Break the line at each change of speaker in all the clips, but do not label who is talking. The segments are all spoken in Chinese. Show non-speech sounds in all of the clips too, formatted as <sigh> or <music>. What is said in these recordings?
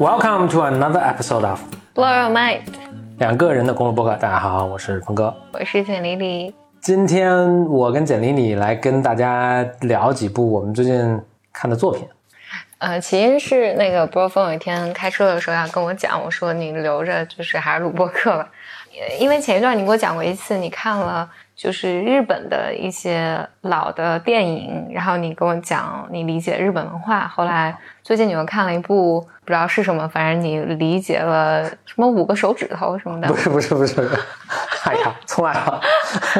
Welcome to another episode of
Blow Your Mind，
两个人的公路博客。大家好，我是峰哥。
我是简丽丽。
今天我跟简丽丽来跟大家聊几部我们最近看的作品。
呃，起因是那个波峰有一天开车的时候要跟我讲，我说你留着就是还是录播客吧，因为前一段你给我讲过一次，你看了就是日本的一些老的电影，然后你跟我讲你理解日本文化，后来最近你又看了一部不知道是什么，反正你理解了什么五个手指头什么的，
不是不是不是，哎呀，错了，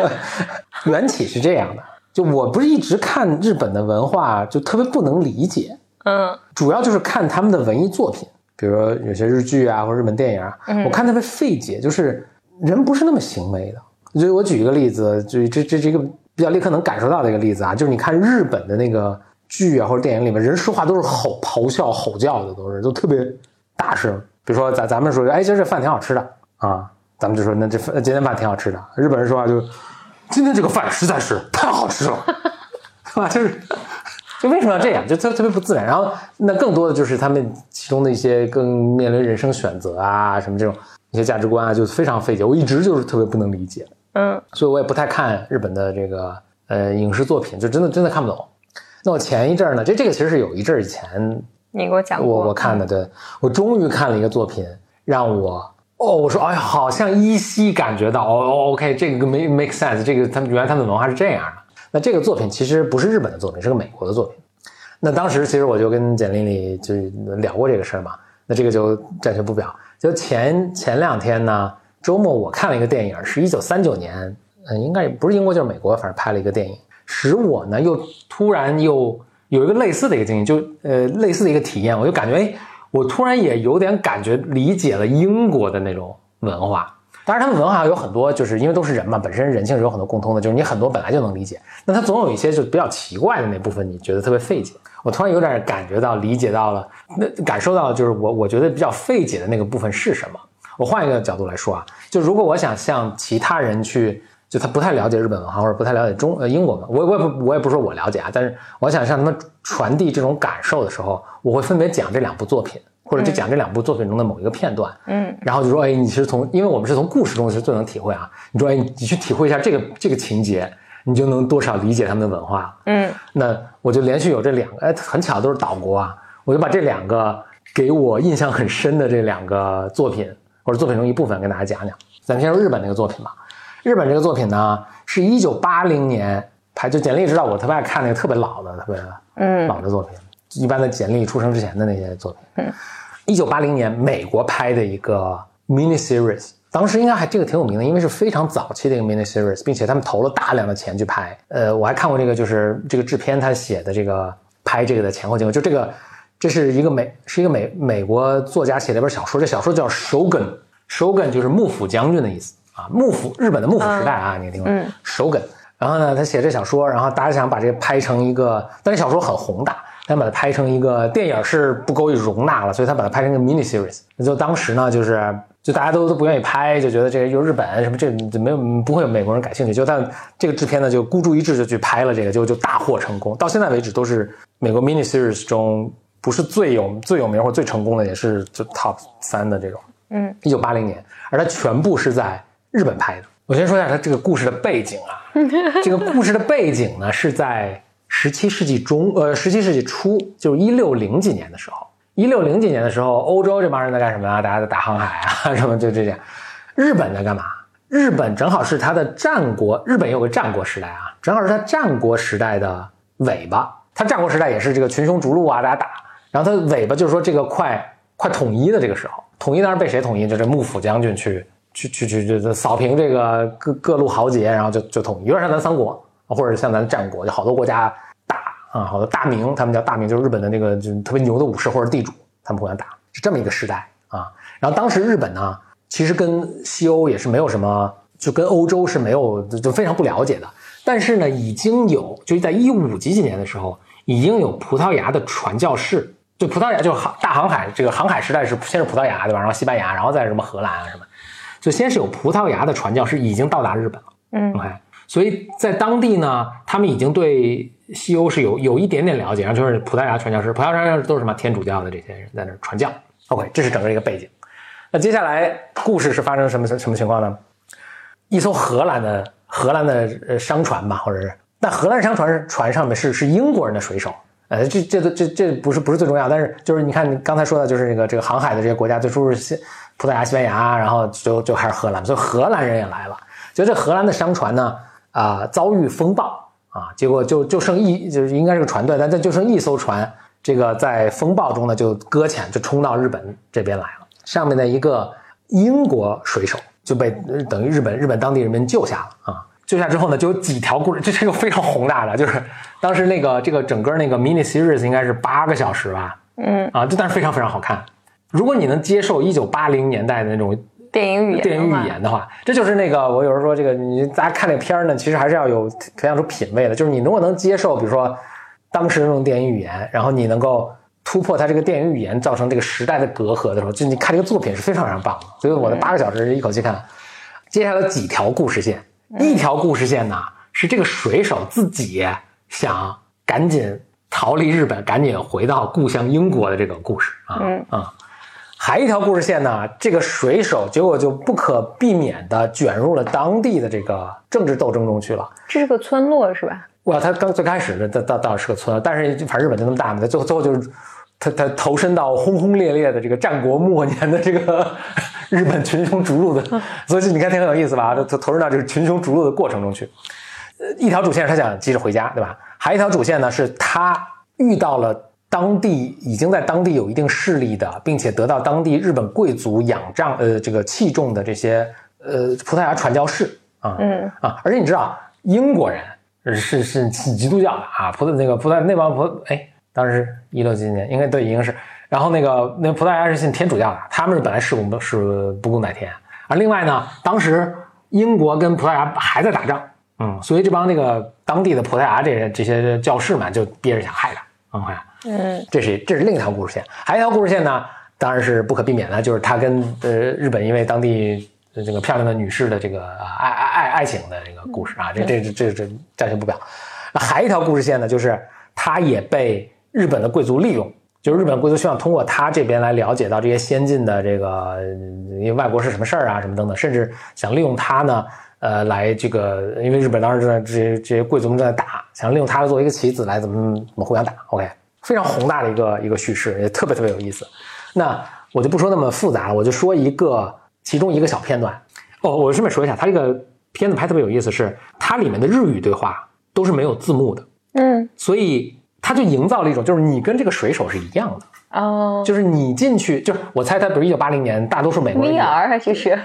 <laughs> 缘起是这样的，就我不是一直看日本的文化就特别不能理解。
嗯，
主要就是看他们的文艺作品，比如说有些日剧啊，或者日本电影啊，我看特别费解，就是人不是那么行为的。就我举一个例子，就这这这个比较立刻能感受到的一个例子啊，就是你看日本的那个剧啊或者电影里面，人说话都是吼咆哮吼叫的，都是都特别大声。比如说咱咱们说，哎，今儿这饭挺好吃的啊，咱们就说那这饭今天饭挺好吃的。日本人说话就，今天这个饭实在是太好吃了，<laughs> 是吧？就是。就为什么要这样？就特特别不自然。然后那更多的就是他们其中的一些更面临人生选择啊，什么这种一些价值观啊，就非常费解。我一直就是特别不能理解。
嗯，
所以我也不太看日本的这个呃影视作品，就真的真的看不懂。那我前一阵儿呢，这这个其实是有一阵儿以前
你给我讲过，
我我看的，对我终于看了一个作品，让我哦，我说哎呀，好像依稀感觉到哦，OK，这个 make make sense，这个他们原来他们的文化是这样的。那这个作品其实不是日本的作品，是个美国的作品。那当时其实我就跟简丽丽就聊过这个事儿嘛。那这个就暂且不表。就前前两天呢，周末我看了一个电影，是一九三九年，嗯，应该不是英国就是美国，反正拍了一个电影，使我呢又突然又有一个类似的一个经历，就呃类似的一个体验，我就感觉哎，我突然也有点感觉理解了英国的那种文化。当然，他们文化有很多，就是因为都是人嘛，本身人性是有很多共通的，就是你很多本来就能理解。那他总有一些就比较奇怪的那部分，你觉得特别费解。我突然有点感觉到、理解到了，那感受到就是我我觉得比较费解的那个部分是什么？我换一个角度来说啊，就如果我想向其他人去，就他不太了解日本文化或者不太了解中呃英国文，我我也不我也不说我了解啊，但是我想向他们传递这种感受的时候，我会分别讲这两部作品。或者就讲这两部作品中的某一个片段，
嗯，
然后就说，哎，你是从，因为我们是从故事中是最能体会啊。你说，哎，你去体会一下这个这个情节，你就能多少理解他们的文化。
嗯，
那我就连续有这两个，哎，很巧都是岛国啊，我就把这两个给我印象很深的这两个作品或者作品中一部分跟大家讲讲。咱们先说日本那个作品吧。日本这个作品呢，是一九八零年拍，就简历知道我特别爱看那个特别老的、特别嗯老的作品，一般的简历出生之前的那些作品。嗯。一九八零年，美国拍的一个 mini series，当时应该还这个挺有名的，因为是非常早期的一个 mini series，并且他们投了大量的钱去拍。呃，我还看过这个，就是这个制片他写的这个拍这个的前后经过。就这个，这是一个美，是一个美美国作家写了一本小说，这小说叫 Shogun，Shogun 就是幕府将军的意思啊，幕府日本的幕府时代啊，你听过？Shogun。然后呢，他写这小说，然后大家想把这个拍成一个，但是小说很宏大。想把它拍成一个电影是不够以容纳了，所以他把它拍成一个 mini series。那就当时呢，就是就大家都都不愿意拍，就觉得这个又日本什么这没有不会有美国人感兴趣。就但这个制片呢就孤注一掷就去拍了这个，就就大获成功。到现在为止都是美国 mini series 中不是最有最有名或最成功的，也是就 top 三的这种。
嗯，
一九八零年，而它全部是在日本拍的。我先说一下它这个故事的背景啊，<laughs> 这个故事的背景呢是在。十七世纪中，呃，十七世纪初，就是一六零几年的时候，一六零几年的时候，欧洲这帮人在干什么啊？大家在打航海啊，<laughs> 什么就这些。日本在干嘛？日本正好是它的战国，日本有个战国时代啊，正好是它战国时代的尾巴。它战国时代也是这个群雄逐鹿啊，大家打。然后它尾巴就是说这个快快统一的这个时候，统一当然被谁统一？就这幕府将军去去去去去扫平这个各各路豪杰，然后就就统一，有点像咱三国。或者像咱战国，就好多国家打啊，好多大名，他们叫大名，就是日本的那个就特别牛的武士或者地主，他们互相打，是这么一个时代啊。然后当时日本呢，其实跟西欧也是没有什么，就跟欧洲是没有就非常不了解的。但是呢，已经有就是在一五几几年的时候，已经有葡萄牙的传教士，就葡萄牙就是航大航海这个航海时代是先是葡萄牙对吧？然后西班牙，然后再什么荷兰啊什么，就先是有葡萄牙的传教士已经到达日本了。嗯，OK。所以在当地呢，他们已经对西欧是有有一点点了解，然后就是葡萄牙传教士，葡萄牙传教士都是什么天主教的这些人在那传教。OK，这是整个一个背景。那接下来故事是发生什么什么情况呢？一艘荷兰的荷兰的呃商船吧，或者是那荷兰商船船上面是是英国人的水手。呃，这这这这不是不是最重要，但是就是你看你刚才说的，就是这个这个航海的这些国家，最初是西葡萄牙、西班牙，然后就就开始荷兰，所以荷兰人也来了。就这荷兰的商船呢，啊，遭遇风暴啊，结果就就剩一就是应该是个船队，但这就剩一艘船，这个在风暴中呢就搁浅，就冲到日本这边来了。上面的一个英国水手就被等于日本日本当地人民救下了啊。救下之后呢，就有几条故事，这是个非常宏大的，就是当时那个这个整个那个 mini series 应该是八个小时吧，
嗯
啊，这但是非常非常好看。如果你能接受一九八零年代的那种
电影语言，
电影语言的话，这就是那个我有时候说这个你大家看那个片儿呢，其实还是要有培养出品味的，就是你如果能接受，比如说当时那种电影语言，然后你能够突破它这个电影语言造成这个时代的隔阂的时候，就你看这个作品是非常非常棒的。所以我的八个小时一口气看，接下来几条故事线。一条故事线呢，是这个水手自己想赶紧逃离日本，赶紧回到故乡英国的这个故事啊啊。还一条故事线呢，这个水手结果就不可避免的卷入了当地的这个政治斗争中去了。
这是个村落是吧？
哇，他刚最开始的倒倒倒是个村，但是反正日本就那么大嘛，他最后最后就是他他投身到轰轰烈烈的这个战国末年的这个。<laughs> 日本群雄逐鹿的，所以你看挺有意思吧？就投入到这个群雄逐鹿的过程中去。呃，一条主线是他想急着回家，对吧？还有一条主线呢，是他遇到了当地已经在当地有一定势力的，并且得到当地日本贵族仰仗呃这个器重的这些呃葡萄牙传教士啊，
嗯
啊，而且你知道英国人是是基督教的啊，葡萄那个葡萄那帮葡哎，当时一六几几年应该对，已经是。然后那个那葡萄牙是信天主教的，他们是本来是公是不共戴天。而另外呢，当时英国跟葡萄牙还在打仗，嗯，所以这帮那个当地的葡萄牙这些这些教士们就憋着想害他，嗯，
嗯，
这是这是另一条故事线。还有一条故事线呢，当然是不可避免的，就是他跟呃日本因为当地这个漂亮的女士的这个爱爱爱爱情的这个故事啊，这这这这这暂且不表。那还一条故事线呢，就是他也被日本的贵族利用。就是日本贵族希望通过他这边来了解到这些先进的这个因为外国是什么事儿啊，什么等等，甚至想利用他呢，呃，来这个，因为日本当时正在这些这些贵族们正在打，想利用他作为一个棋子来怎么怎么互相打。OK，非常宏大的一个一个叙事，也特别特别有意思。那我就不说那么复杂了，我就说一个其中一个小片段。哦，我顺便说一下，他这个片子拍特别有意思，是它里面的日语对话都是没有字幕的，
嗯，
所以。他就营造了一种，就是你跟这个水手是一样的。
哦，
就是你进去，就是我猜他，比如一九八零年，大多数美国人
VR 这是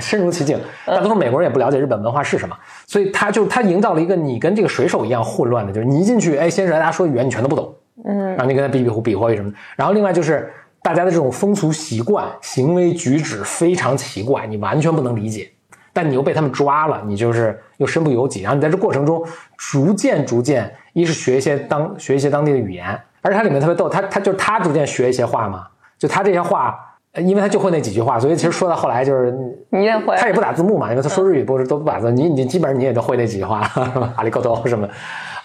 身如其境，大多数美国人也不了解日本文化是什么，所以他就他营造了一个你跟这个水手一样混乱的，就是你一进去，哎，先是大家说语言你全都不懂，
嗯，
然后你跟他比比划比划什么，然后另外就是大家的这种风俗习惯、行为举止非常奇怪，你完全不能理解。但你又被他们抓了，你就是又身不由己。然后你在这过程中逐渐逐渐，一是学一些当学一些当地的语言，而且它里面特别逗，他他就是他逐渐学一些话嘛，就他这些话，因为他就会那几句话，所以其实说到后来就是
你也会，
他也不打字幕嘛，因为他说日语不是都不打字，你你基本上你也都会那几句话，<laughs> 阿里高多什么，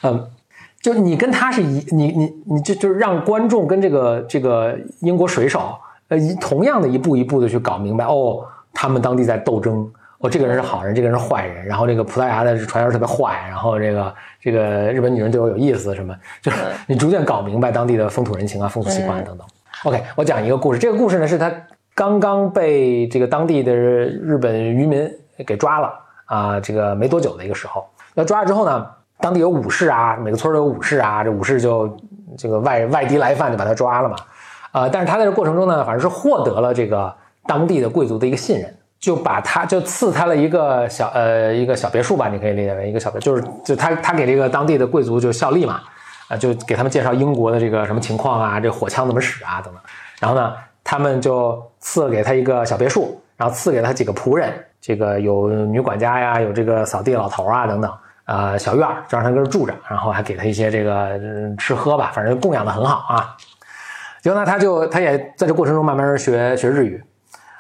嗯，就你跟他是一，你你你就就是让观众跟这个这个英国水手，呃，一同样的一步一步的去搞明白，哦，他们当地在斗争。哦，这个人是好人，这个人是坏人。然后这个葡萄牙的传教士特别坏，然后这个这个日本女人对我有意思，什么就是你逐渐搞明白当地的风土人情啊、风俗习惯等等。OK，我讲一个故事，这个故事呢是他刚刚被这个当地的日本渔民给抓了啊，这个没多久的一个时候。那抓了之后呢，当地有武士啊，每个村都有武士啊，这武士就这个外外敌来犯就把他抓了嘛。啊，但是他在这过程中呢，反正是获得了这个当地的贵族的一个信任。就把他就赐他了一个小呃一个小别墅吧，你可以理解为一个小别，就是就他他给这个当地的贵族就效力嘛，啊就给他们介绍英国的这个什么情况啊，这火枪怎么使啊等等，然后呢他们就赐给他一个小别墅，然后赐给他几个仆人，这个有女管家呀，有这个扫地老头啊等等，呃小院就让他搁这住着，然后还给他一些这个吃喝吧，反正供养的很好啊，结果呢他就他也在这过程中慢慢学学日语。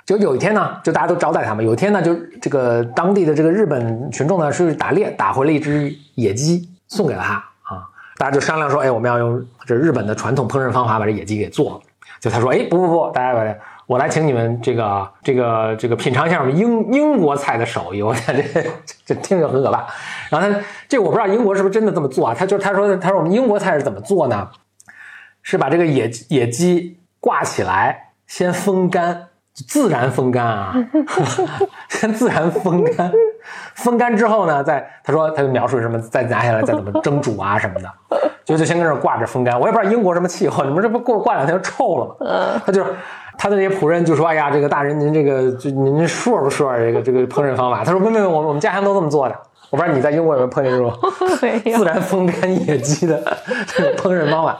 就有一天呢，就大家都招待他们。有一天呢，就这个当地的这个日本群众呢，是打猎打回了一只野鸡，送给了他啊。大家就商量说，哎，我们要用这日本的传统烹饪方法把这野鸡给做了。就他说，哎，不不不，大家把我来请你们这个这个这个品尝一下我们英英国菜的手艺。我感觉这 <laughs> 这听着很可怕。然后他这我不知道英国是不是真的这么做啊？他就他说他说我们英国菜是怎么做呢？是把这个野野鸡挂起来，先风干，自然风干啊，先 <laughs> 自然风干。风干之后呢，再他说他就描述什么，再拿下来再怎么蒸煮啊什么的，就就先跟这挂着风干。我也不知道英国什么气候，你们这不过挂两天就臭了吗？嗯，他就他的这些仆人就说：“哎呀，这个大人您这个就您说不说这个这个烹饪方法？”他说：“没没没，我我们家乡都这么做的。我不知道你在英国有没有碰见这种 <laughs> 自然风干野鸡的这种烹饪方法。”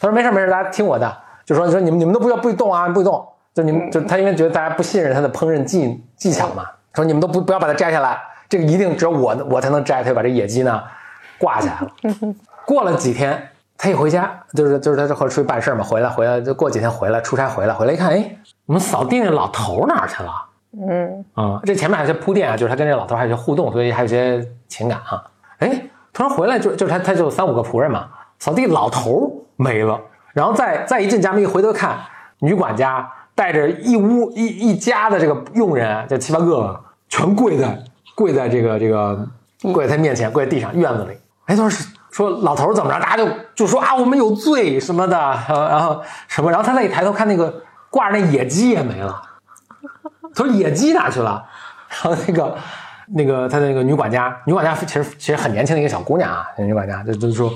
他说：“没事没事，大家听我的，就说你说你们你们都不要不许动啊，不许动。就你们就他因为觉得大家不信任他的烹饪技技巧嘛。”说你们都不不要把它摘下来，这个一定只有我我才能摘。他就把这野鸡呢挂起来了。过了几天，他一回家，就是就是他这会出去办事嘛，回来回来就过几天回来出差回来，回来一看，哎，我们扫地那老头哪去了？嗯啊，这前面还有些铺垫啊，就是他跟这老头还有些互动，所以还有些情感啊。哎，突然回来就就是他他就三五个仆人嘛，扫地老头没了，然后再再一进家门一回头看，女管家带着一屋一一家的这个佣人，就七八个。全跪在跪在这个这个跪在他面前，跪在地上院子里。哎，他说说老头怎么着？大家就就说啊，我们有罪什么的，然后什么？然后他再一抬头看那个挂着那野鸡也没了。他说野鸡哪去了？然后那个那个他那个女管家，女管家其实其实很年轻的一个小姑娘啊，女管家就就说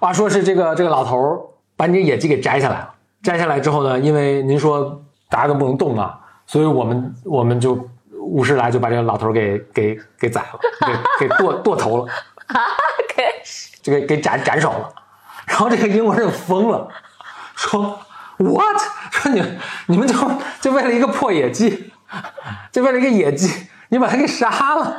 啊，说是这个这个老头把你这野鸡给摘下来了。摘下来之后呢，因为您说大家都不能动啊，所以我们我们就。武士来就把这个老头给给给宰了，给给剁剁头了，<laughs> 啊，给这个给斩斩首了。然后这个英国人疯了，说 What？说你你们就就为了一个破野鸡，就为了一个野鸡，你把他给杀了，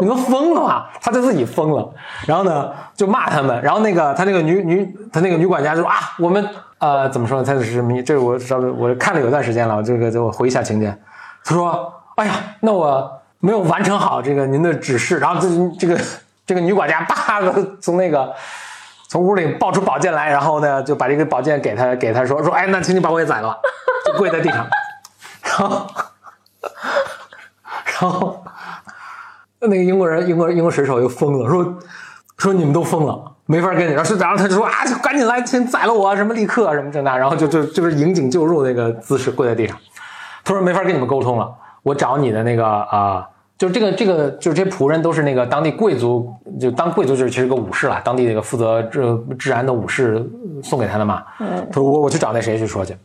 你们疯了吗？他就自己疯了。然后呢，就骂他们。然后那个他那个女女他那个女管家就说啊，我们呃怎么说呢？他是什么？这我稍微我看了有段时间了，这个就我回忆一下情节。他说。哎呀，那我没有完成好这个您的指示，然后这这个这个女管家叭的从那个从屋里抱出宝剑来，然后呢就把这个宝剑给他给他说说，哎，那请你把我也宰了，就跪在地上，<laughs> 然后然后那个英国人英国英国水手又疯了，说说你们都疯了，没法跟你，然后然后他就说啊，就赶紧来，先宰了我，什么立刻什么这那，然后就就就是引颈就入那个姿势跪在地上，他说没法跟你们沟通了。我找你的那个啊，就这个这个，就是这些仆人都是那个当地贵族，就当贵族就是其实个武士了，当地那个负责治治安的武士送给他的嘛。嗯，他说我我去找那谁去说去，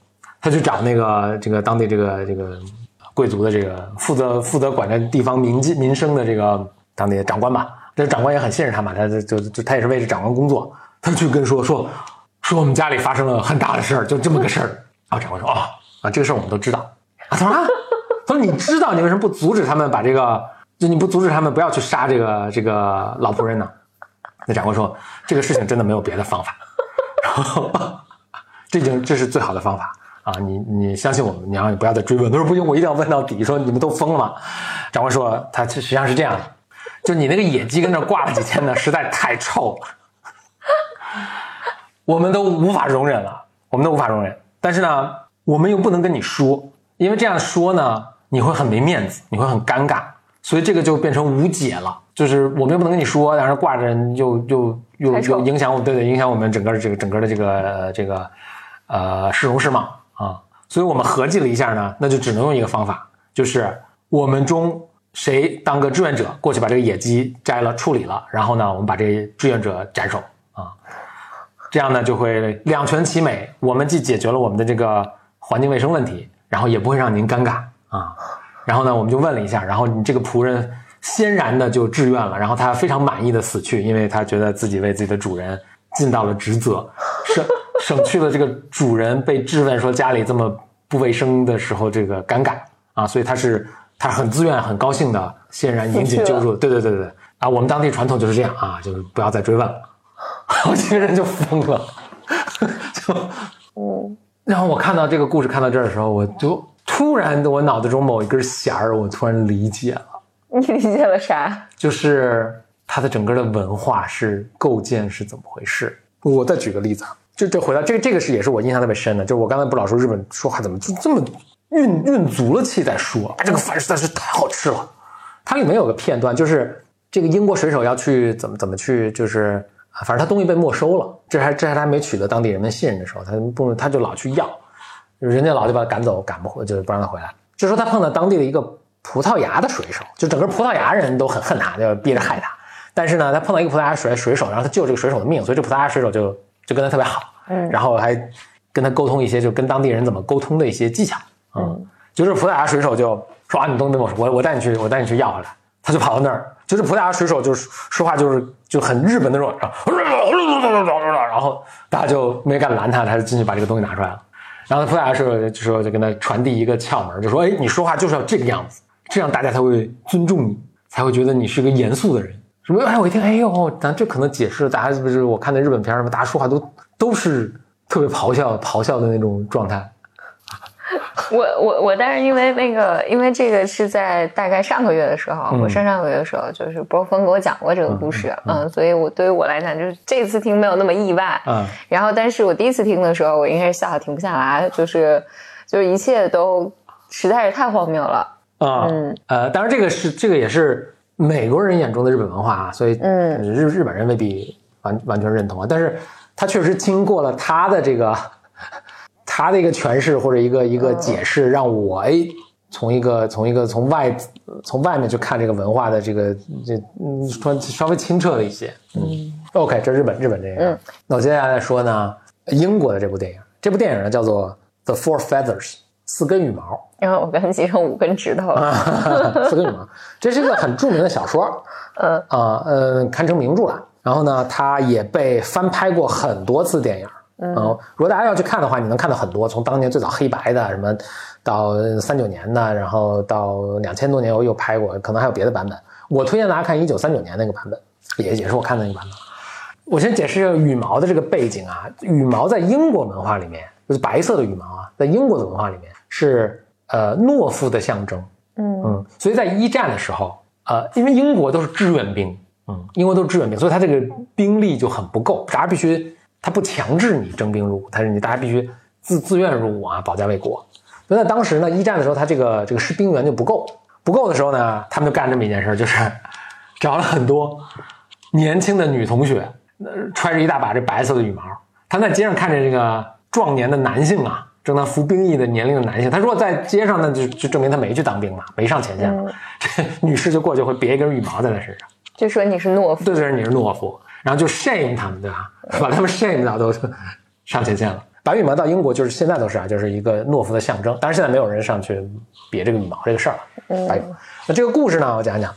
他去找那个这个当地这个这个贵族的这个负责负责管着地方民民生的这个当地的长官吧。这长官也很信任他嘛，他就就就他也是为这长官工作，他去跟说说说我们家里发生了很大的事儿，就这么个事儿。啊，长官说啊啊，这个事儿我们都知道。啊，他说啊。他说：“你知道你为什么不阻止他们把这个？就你不阻止他们不要去杀这个这个老仆人呢？”那长官说：“这个事情真的没有别的方法。然后，这就这是最好的方法啊！你你相信我们，然后你不要再追问。他说：“不行，我一定要问到底。”说：“你们都疯了吗？”长官说：“他实际上是这样的，就你那个野鸡跟那挂了几天呢，实在太臭了，我们都无法容忍了，我们都无法容忍。但是呢，我们又不能跟你说，因为这样说呢。”你会很没面子，你会很尴尬，所以这个就变成无解了。就是我们又不能跟你说，但是挂着又又又又影响我，对对，影响我们整个这个整个的这个这个呃市容市貌啊。所以我们合计了一下呢，那就只能用一个方法，就是我们中谁当个志愿者过去把这个野鸡摘了处理了，然后呢，我们把这志愿者斩首啊，这样呢就会两全其美。我们既解决了我们的这个环境卫生问题，然后也不会让您尴尬。啊，然后呢，我们就问了一下，然后你这个仆人欣然的就志愿了，然后他非常满意的死去，因为他觉得自己为自己的主人尽到了职责，省省去了这个主人被质问说家里这么不卫生的时候这个尴尬啊，所以他是他很自愿、很高兴的欣然引颈就住。对对对对啊，我们当地传统就是这样啊，就是不要再追问了。<laughs> 我这个人就疯了，<laughs> 就嗯，然后我看到这个故事看到这儿的时候，我就。突然，我脑子中某一根弦儿，我突然理解了。
你理解了啥？
就是它的整个的文化是构建是怎么回事？我再举个例子啊，就这回到这个这个是也是我印象特别深的，就是我刚才不老说日本说话怎么就这么运运足了气再说啊，这个饭实在是太好吃了。它里面有个片段，就是这个英国水手要去怎么怎么去，就是啊反正他东西被没收了，这还这还他没取得当地人的信任的时候，他不他就老去要，人家老就把他赶走，赶不回，就是不让他回来。就说他碰到当地的一个葡萄牙的水手，就整个葡萄牙人都很恨他，就逼着害他。但是呢，他碰到一个葡萄牙水水手，然后他救这个水手的命，所以这葡萄牙水手就就跟他特别好，
嗯
然后还跟他沟通一些就跟当地人怎么沟通的一些技巧，嗯，就是葡萄牙水手就说啊，你东西我，我我带你去，我带你去要回来，他就跑到那儿，就是葡萄牙水手就是说话就是就很日本那种，然后大家就没敢拦他，他就进去把这个东西拿出来了。然后葡萄牙水手就说就跟他传递一个窍门，就说哎，你说话就是要这个样子，这样大家才会尊重你，才会觉得你是个严肃的人。什么？哎，我一听，哎呦，咱这可能解释，大家是不是我看的日本片儿什么，大家说话都都是特别咆哮、咆哮的那种状态。<laughs>
我我我，但是因为那个，因为这个是在大概上个月的时候，
嗯
我上上个月的时候，就是波峰给我讲过这个故事，嗯所以我对于我来讲，就是这次听没有那么意外，
嗯。
然后，但是我第一次听的时候，我应该是笑的停不下来，就是就是一切都实在是太荒谬了，
啊，
嗯。
呃，当然这个是这个也是美国人眼中的日本文化啊，所以
嗯
日日本人未必完完全认同啊，但是他确实经过了他的这个他的一个诠释或者一个一个解释，让我哎从一个从一个从外从外面去看这个文化的这个这嗯说稍微清澈了一些，嗯，OK，这日本日本这个，
嗯。
那我接下来说呢，英国的这部电影，这部电影呢叫做《The Four Feathers》四根羽毛。
然后我跟他集成五根指头。了，<laughs>
四根羽毛，这是一个很著名的小说。
嗯。
啊，呃，堪称名著了。然后呢，它也被翻拍过很多次电影。嗯，如果大家要去看的话，你能看到很多，从当年最早黑白的，什么到三九年的，然后到两千多年我又拍过，可能还有别的版本。我推荐大家看一九三九年那个版本，也也是我看的那个版本。我先解释一下羽毛的这个背景啊，羽毛在英国文化里面，就是白色的羽毛啊，在英国的文化里面是呃懦夫的象征。
嗯
嗯，所以在一战的时候，呃，因为英国都是志愿兵，嗯，英国都是志愿兵，所以他这个兵力就很不够，大家必须他不强制你征兵入伍，但是你大家必须自自愿入伍啊，保家卫国。所以在当时呢，一战的时候，他这个这个士兵员就不够，不够的时候呢，他们就干这么一件事，就是找了很多年轻的女同学，呃揣着一大把这白色的羽毛，他们在街上看着这个壮年的男性啊，正在服兵役的年龄的男性，他如果在街上呢，就就证明他没去当兵嘛，没上前线嘛，<laughs> 这女士就过去会别一根羽毛在他身上，
就说你是懦夫，
对对，你是懦夫，然后就 shame 他们，对吧？<laughs> 把他们 shame 到都上前线了。白羽毛到英国就是现在都是啊，就是一个懦夫的象征。当然现在没有人上去别这个羽毛这个事儿了。白羽毛。那这个故事呢，我讲讲。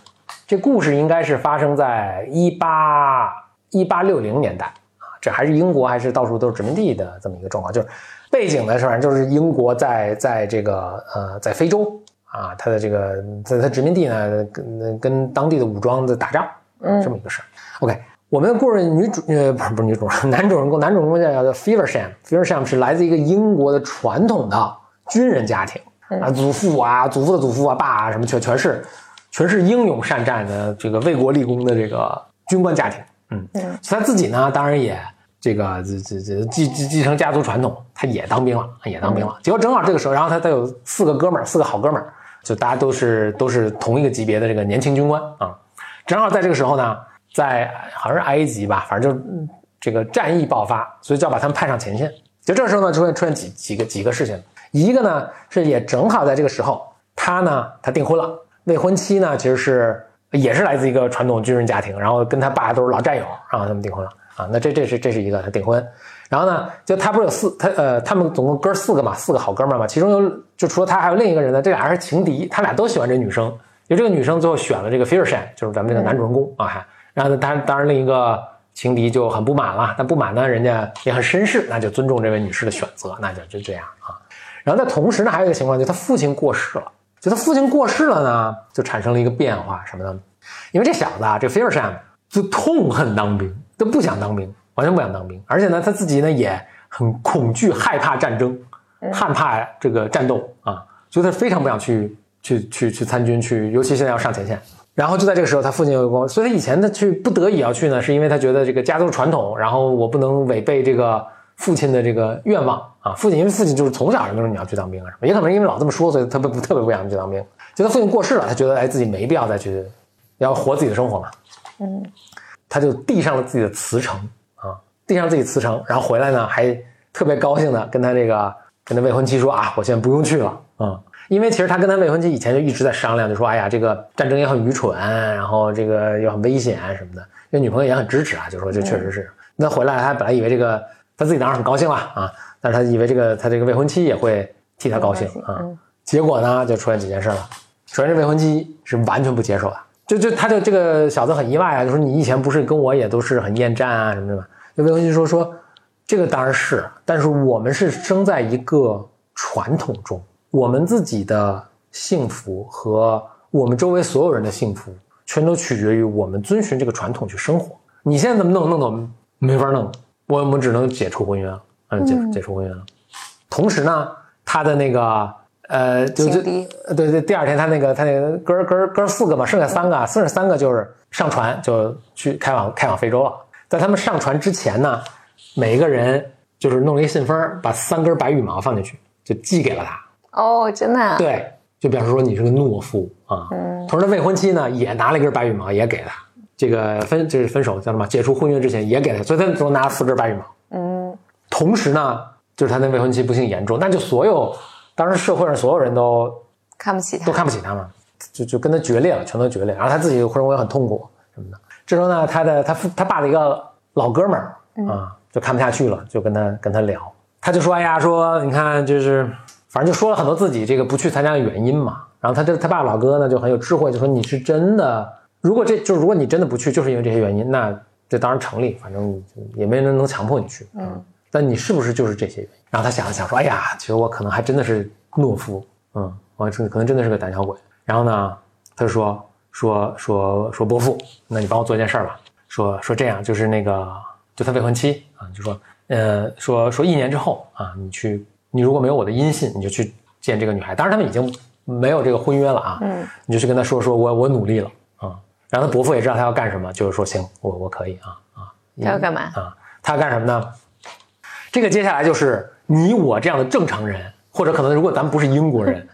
这故事应该是发生在一八一八六零年代啊，这还是英国还是到处都是殖民地的这么一个状况，就是背景呢，是反正就是英国在在这个呃在非洲啊，它的这个在它殖民地呢跟跟当地的武装在打仗，
嗯
这么一个事儿。OK，我们的故事女主呃不是不是女主人，<laughs> 男主人公男主人公叫叫 Feversham，Feversham 是来自一个英国的传统的军人家庭啊，祖父啊、祖父的祖父啊、爸啊什么全全是全是英勇善战的这个为国立功的这个军官家庭，嗯
嗯
所以他自己呢，当然也这个这这这继继继承家族传统，他也当兵了，也当兵了。结果正好这个时候，然后他他有四个哥们儿，四个好哥们儿，就大家都是都是同一个级别的这个年轻军官啊。正好在这个时候呢，在好像是埃及吧，反正就这个战役爆发，所以就要把他们派上前线。就这时候呢，出现出现几几个几个事情，一个呢是也正好在这个时候，他呢他订婚了，未婚妻呢其实是也是来自一个传统军人家庭，然后跟他爸都是老战友，然后他们订婚了啊。那这这是这是一个他订婚，然后呢，就他不是有四他呃他们总共哥四个嘛，四个好哥们嘛，其中有就除了他还有另一个人呢，这俩人是情敌，他俩都喜欢这女生，就这个女生最后选了这个 Fier Shen，就是咱们这个男主人公啊，还然后呢，当然当然另一个情敌就很不满了，但不满呢，人家也很绅士，那就尊重这位女士的选择，那就就这样啊。然后在同时呢，还有一个情况，就他父亲过世了，就他父亲过世了呢，就产生了一个变化，什么呢？因为这小子啊，这 Fearshan 就痛恨当兵，都不想当兵，完全不想当兵，而且呢，他自己呢也很恐惧、害怕战争，害怕这个战斗啊，所以他非常不想去去去去参军去，尤其现在要上前线。然后就在这个时候，他父亲有个，所以他以前他去不得已要去呢，是因为他觉得这个家族传统，然后我不能违背这个父亲的这个愿望啊。父亲因为父亲就是从小就说你要去当兵啊什么，也可能因为老这么说，所以特别不特别不想去当兵。就他父亲过世了，他觉得哎自己没必要再去，要活自己的生活嘛。
嗯，
他就递上了自己的辞呈啊，递上自己辞呈，然后回来呢还特别高兴的跟他这个跟他未婚妻说啊，我现在不用去了啊。因为其实他跟他未婚妻以前就一直在商量，就说：“哎呀，这个战争也很愚蠢，然后这个又很危险什么的。”那女朋友也很支持啊，就说这确实是。那回来他本来以为这个他自己当然很高兴了啊，但是他以为这个他这个未婚妻也会替他高兴啊。结果呢，就出现几件事了。首先，这未婚妻是完全不接受的，就就他就这个小子很意外啊，就说你以前不是跟我也都是很厌战啊什么的吗？那未婚妻说说这个当然是，但是我们是生在一个传统中。我们自己的幸福和我们周围所有人的幸福，全都取决于我们遵循这个传统去生活。你现在怎么弄？弄到没法弄，我我们只能解除婚约了，嗯，解解除婚约了。同时呢，他的那个呃，就就对对，第二天他那个他那个哥哥哥四个嘛，剩下三个，剩下三个就是上船就去开往开往非洲了。在他们上船之前呢，每一个人就是弄了一信封，把三根白羽毛放进去，就寄给了他。
哦，真的？
对，就表示说你是个懦夫啊。嗯。同时，未婚妻呢也拿了一根白羽毛，也给他。这个分就是分手叫什么？解除婚约之前也给他，所以他总拿了四根白羽毛。嗯。同时呢，就是他那未婚妻不幸严重，那就所有当时社会上所有人都
看不起他，
都看不起他嘛，就就跟他决裂了，全都决裂。然后他自己认为很痛苦什么的。这时候呢，他的他父他爸的一个老哥们儿啊，就看不下去了，就跟他跟他聊，他就说：“哎呀，说你看就是。”反正就说了很多自己这个不去参加的原因嘛，然后他这他爸老哥呢就很有智慧，就说你是真的，如果这就如果你真的不去，就是因为这些原因，那这当然成立，反正也没人能强迫你去，嗯，但你是不是就是这些原因？然后他想了想说，哎呀，其实我可能还真的是懦夫，嗯，我可能真的是个胆小鬼。然后呢，他就说说说说伯父，那你帮我做一件事儿吧，说说这样，就是那个就他未婚妻啊，就说呃说说一年之后啊，你去。你如果没有我的音信，你就去见这个女孩。当然，他们已经没有这个婚约了啊。嗯，你就去跟他说说，我我努力了啊。然后他伯父也知道他要干什么，就是说行，我我可以啊啊。
他要干嘛
啊？他要干什么呢？这个接下来就是你我这样的正常人，或者可能如果咱们不是英国人，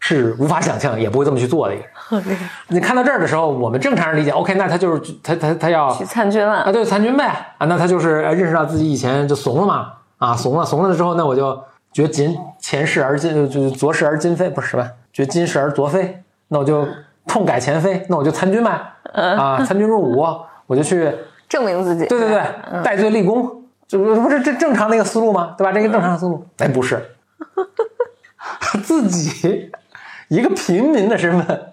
是无法想象，也不会这么去做的一个人。<laughs> 你看到这儿的时候，我们正常人理解，OK，那他就是他他他要
去参军了
啊？对，参军呗啊。那他就是认识到自己以前就怂了嘛啊，怂了，怂了之后，那我就。觉今前世而今就昨世而今非不是什么？觉今世而昨非，那我就痛改前非，那我就参军呗，啊，参军入伍，我就去 <laughs>
证明自己。
对对对，戴罪立功，这不不是这正常的一个思路吗？对吧？这个正常的思路，哎，不是，<laughs> 自己一个平民的身份，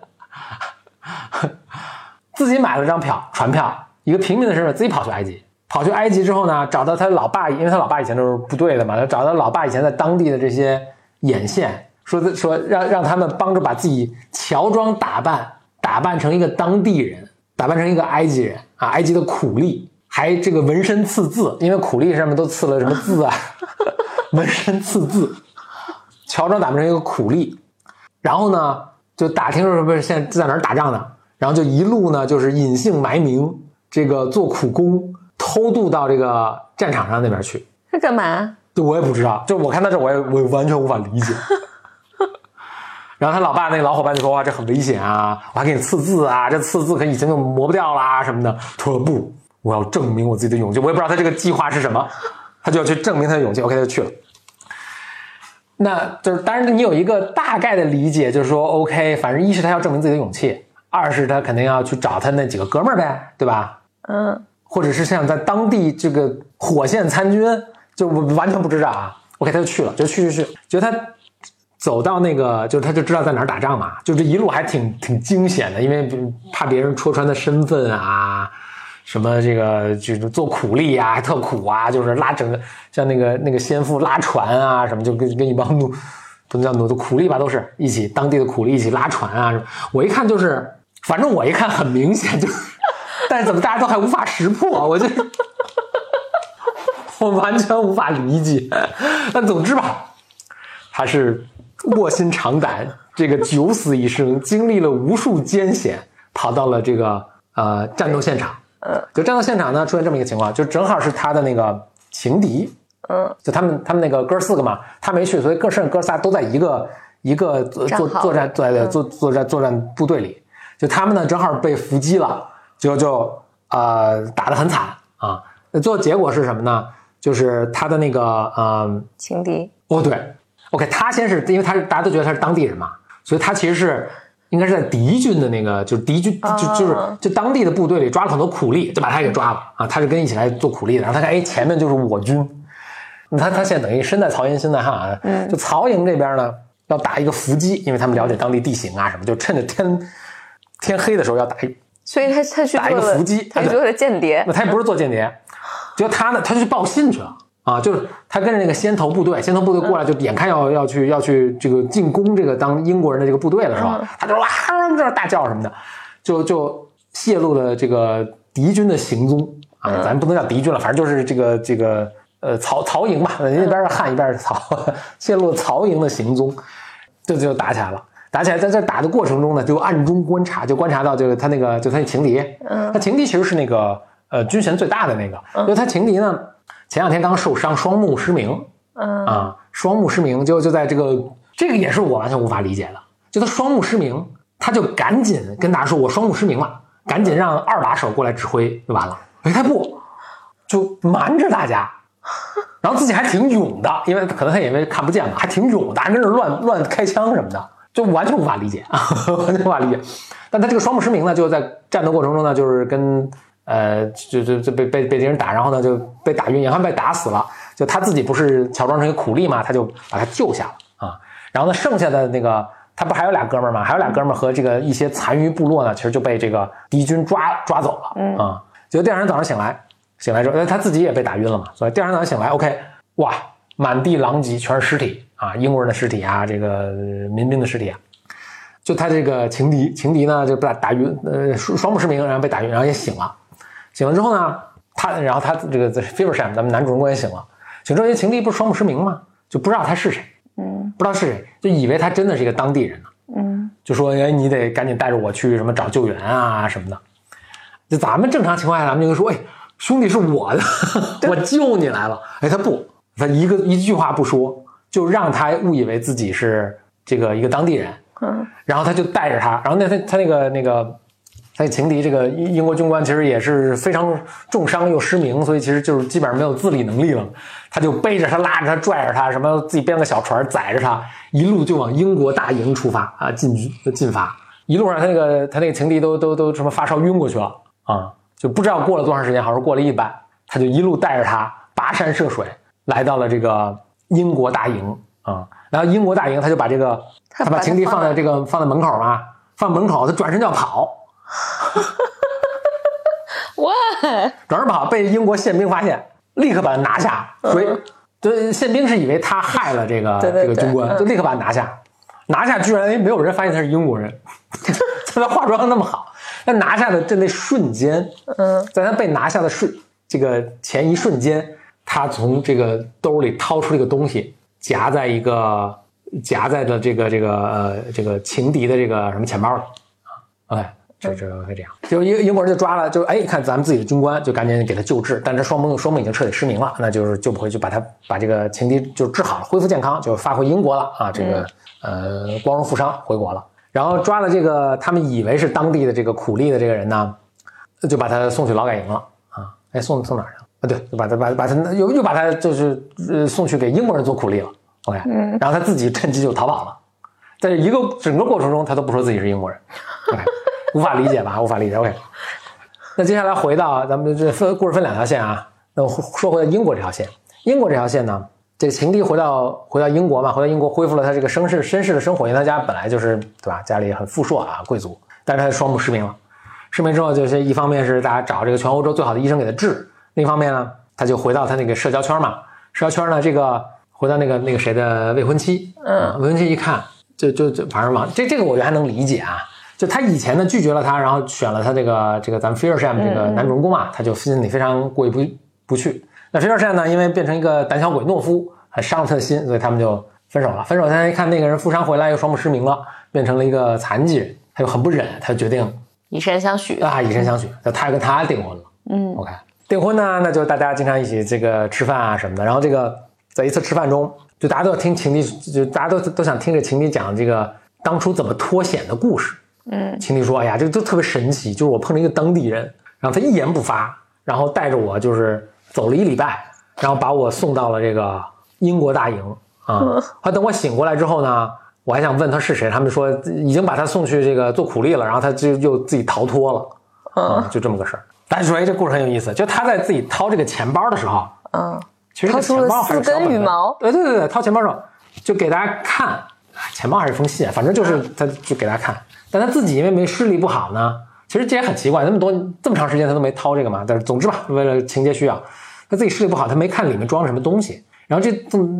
自己买了张票，船票，一个平民的身份，自己跑去埃及。跑去埃及之后呢，找到他老爸，因为他老爸以前都是部队的嘛，他找到老爸以前在当地的这些眼线，说说让让他们帮着把自己乔装打扮，打扮成一个当地人，打扮成一个埃及人啊，埃及的苦力，还这个纹身刺字，因为苦力上面都刺了什么字啊，<laughs> 纹身刺字，乔装打扮成一个苦力，然后呢就打听说不是现在在哪儿打仗呢，然后就一路呢就是隐姓埋名，这个做苦工。偷渡到这个战场上那边去，
是干嘛？
就，我也不知道。就我看到这，我也我完全无法理解。<laughs> 然后他老爸那个老伙伴就说：“哇，这很危险啊！我还给你刺字啊，这刺字可以前就磨不掉啦什么的。”他说：“不，我要证明我自己的勇气。”我也不知道他这个计划是什么，他就要去证明他的勇气。OK，他就去了。那就是，当然你有一个大概的理解，就是说，OK，反正一是他要证明自己的勇气，二是他肯定要去找他那几个哥们儿呗，对吧？嗯。或者是像在当地这个火线参军，就我完全不知道啊。OK，他就去了，就去去去，就他走到那个，就他就知道在哪儿打仗嘛。就这一路还挺挺惊险的，因为怕别人戳穿他身份啊，什么这个就是做苦力啊，特苦啊，就是拉整个像那个那个先父拉船啊，什么就跟跟一帮奴不能叫奴的苦力吧，都是一起当地的苦力一起拉船啊。我一看就是，反正我一看很明显就。但是怎么大家都还无法识破？我就我完全无法理解。但总之吧，他是卧薪尝胆这个九死一生，经历了无数艰险，跑到了这个呃战斗现场。
嗯，
就战斗现场呢，出现这么一个情况，就正好是他的那个情敌，
嗯，
就他们他们那个哥四个嘛，他没去，所以哥剩下哥仨都在一个一个作作作战对对
嗯。
作作战作战部队里，就他们呢正好被伏击了，就就呃打得很惨啊。那最后结果是什么呢？就是他的那个呃
情敌，
哦，对，OK，他先是因为他是大家都觉得他是当地人嘛，所以他其实是应该是在敌军的那个，就是敌军就就是
哦
就当地的部队里抓了很多苦力，就把他给抓了啊。他是跟一起来做苦力的，然后他看哎前面就是我军，那他他现在等于身在曹营心在汉啊，
嗯。
就曹营这边呢要打一个伏击，因为他们了解当地地形啊什么，就趁着天天黑的时候要打一
所以他他去
打一个伏击
他去做了间谍。
那，他也不是做间谍，就他呢，他就去报信去了啊，就是他跟着那个先头部队，先头部队过来，就眼看要要去要去这个进攻这个当英国人的这个部队了，是吧？他就哇这儿大叫什么的，就就泄露了这个敌军的行踪。啊，咱不能叫敌军了，反正就是这个这个呃曹曹营吧，一边是汉一边是曹，<laughs> 泄露曹营的行踪，这就打起来了。打起来，在这打的过程中呢，就暗中观察，就观察到就是他那个就他那情敌，
嗯。
他情敌其实是那个呃军衔最大的那个，因为他情敌呢前两天刚受伤，双目失明
嗯
啊，双目失明就就在这个这个也是我完全无法理解的，就他双目失明，他就赶紧跟大家说我双目失明了，赶紧让二把手过来指挥就完了，哎他不，就瞒着大家。然后自己还挺勇的，因为可能他以为看不见嘛，还挺勇的，还跟着乱乱开枪什么的，就完全无法理解啊，<laughs> 完全无法理解。但他这个双目失明呢，就在战斗过程中呢，就是跟呃，就就就被被被敌人打，然后呢就被打晕，眼看被打死了。就他自己不是乔装成一个苦力嘛，他就把他救下了啊。然后呢，剩下的那个他不还有俩哥们儿吗？还有俩哥们儿和这个一些残余部落呢，其实就被这个敌军抓抓走了
嗯
啊。结果第二天早上醒来，醒来之后，他自己也被打晕了嘛，所以第二天早上醒来，OK，哇，满地狼藉，全是尸体啊，英国人的尸体啊，这个呃民兵的尸体啊。就他这个情敌，情敌呢就被打打晕，呃，双双目失明，然后被打晕，然后也醒了。醒了之后呢，他然后他这个 Feversham 咱们男主人公也醒了。醒之后，因为情敌不是双目失明吗？就不知道他是谁，
嗯
不知道是谁，就以为他真的是一个当地人呢。
嗯
就说哎，你得赶紧带着我去什么找救援啊什么的。就咱们正常情况下，咱们就会说，哎，兄弟是我的，我救你来了。哎，他不，他一个一句话不说，就让他误以为自己是这个一个当地人，
嗯
然后他就带着他，然后那他他那个那个他那情敌这个英英国军官其实也是非常重伤又失明，所以其实就是基本上没有自理能力了。他就背着他拉着他拽着他，什么自己编个小船载着他，一路就往英国大营出发啊，进军进发。一路上他那个他那个情敌都都都什么发烧晕过去了啊，就不知道过了多长时间，好像过了一晚，他就一路带着他跋山涉水来到了这个英国大营啊。然后英国大营他就把这个
他
他把情敌放在这个放在门口嘛，放门口，他转身就要跑，
哇，
转身跑被英国宪兵发现，立刻把他拿下。所以，对宪兵是以为他害了这个这个军官，
嗯
就立刻把他拿下。拿下居然哎没有人发现他是英国人，<laughs> 他的化妆那么好。那拿下的这那瞬间，
嗯
在他被拿下的瞬这个前一瞬间，他从这个兜里掏出这个东西，夹在一个夹在了这个这个呃这个情敌的这个什么钱包里啊。OK，这这会这样，就英英国人就抓了，就哎看咱们自己的军官，就赶紧给他救治，但这双目双目已经彻底失明了，那就是救不回去，把他把这个情敌就治好了，恢复健康，就发回英国了啊，这个、呃光荣负伤回国了。然后抓了这个他们以为是当地的这个苦力的这个人呢，就把他送去劳改营了啊！哎，送送哪儿去了？啊，对，就把他把把他又又把他就是呃送去给英国人做苦力了。OK，
嗯
然后他自己趁机就逃跑了。在一个整个过程中，他都不说自己是英国人，<laughs> OK，无法理解吧？<laughs> 无法理解。OK，那接下来回到咱们这分故事分两条线啊。那说回到英国这条线，英国这条线呢，这个情敌回到回到英国嘛，回到英国恢复了他这个绅士绅士的生活，因为他家本来就是对吧，家里很富庶啊，贵族，但是他双目失明了。失明之后，就是一方面是大家找这个全欧洲最好的医生给他治，另一方面呢，他就回到他那个社交圈嘛。社交圈呢，这个回到那个那个谁的未婚妻，
嗯
未婚妻一看，就就就反正往这这个我觉得还能理解啊。就他以前呢拒绝了他，然后选了他这个这个咱们 Fearsham 这个男主人公嘛，他就心里非常过意不不去。那 Fearsham 呢，因为变成一个胆小鬼懦夫，很伤了他的心，所以他们就分手了。分手，他一看那个人负伤回来又双目失明了，变成了一个残疾人，他就很不忍，他就决定
以身相许。
啊以身相许，就他跟他订婚了。
嗯
OK，订婚呢，那就大家经常一起这个吃饭啊什么的。然后这个在一次吃饭中，就大家都要听情敌，就大家都都想听这情敌讲这个当初怎么脱险的故事。
嗯
情敌说：“哎呀，这个就特别神奇，就是我碰着一个当地人，然后他一言不发，然后带着我就是走了一礼拜，然后把我送到了这个英国大营啊。他等我醒过来之后呢，我还想问他是谁，他们说已经把他送去这个做苦力了，然后他就又自己逃脱了。啊，就这么个事儿。大家说，哎，这故事很有意思。就他在自己掏这个钱包的时候，
嗯
其实这个
掏出了
钱包还是
四根羽毛
对对对对，掏钱包的时候就给大家看，哎钱包还是封信，反正就是他就给大家看。但他自己因为没视力不好呢，其实这也很奇怪，那么多这么长时间他都没掏这个嘛。但是总之吧，为了情节需要，他自己视力不好，他没看里面装了什么东西。然后这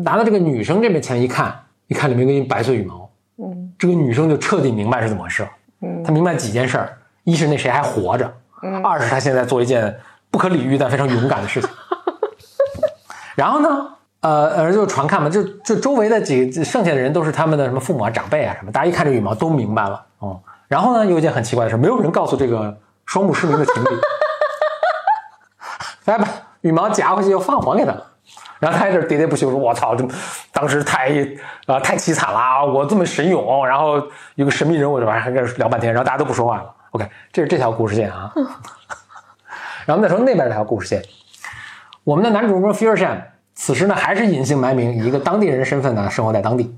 拿到这个女生这边钱一看，一看里面一个白色羽毛，
嗯
这个女生就彻底明白是怎么回事了。
嗯
她明白几件事儿：一是那谁还活着，嗯二是她现在做一件不可理喻但非常勇敢的事情。<laughs> 然后呢，呃，呃，就传看嘛，就就周围的几剩下的人都是他们的什么父母啊、长辈啊什么，大家一看这羽毛都明白了，哦、然后呢，有一件很奇怪的事，没有人告诉这个双目失明的情侣，大家把羽毛夹回去又放还给他。然后他在这喋喋不休说：“我操，这当时太啊、太凄惨了啊！我这么神勇，然后有个神秘人物，这玩意儿还跟人聊半天，然后大家都不说话了。OK，这是这条故事线啊。<laughs> 然后再说那边那条故事线，我们的男主播 Fearshan 此时呢还是隐姓埋名，以一个当地人身份呢生活在当地，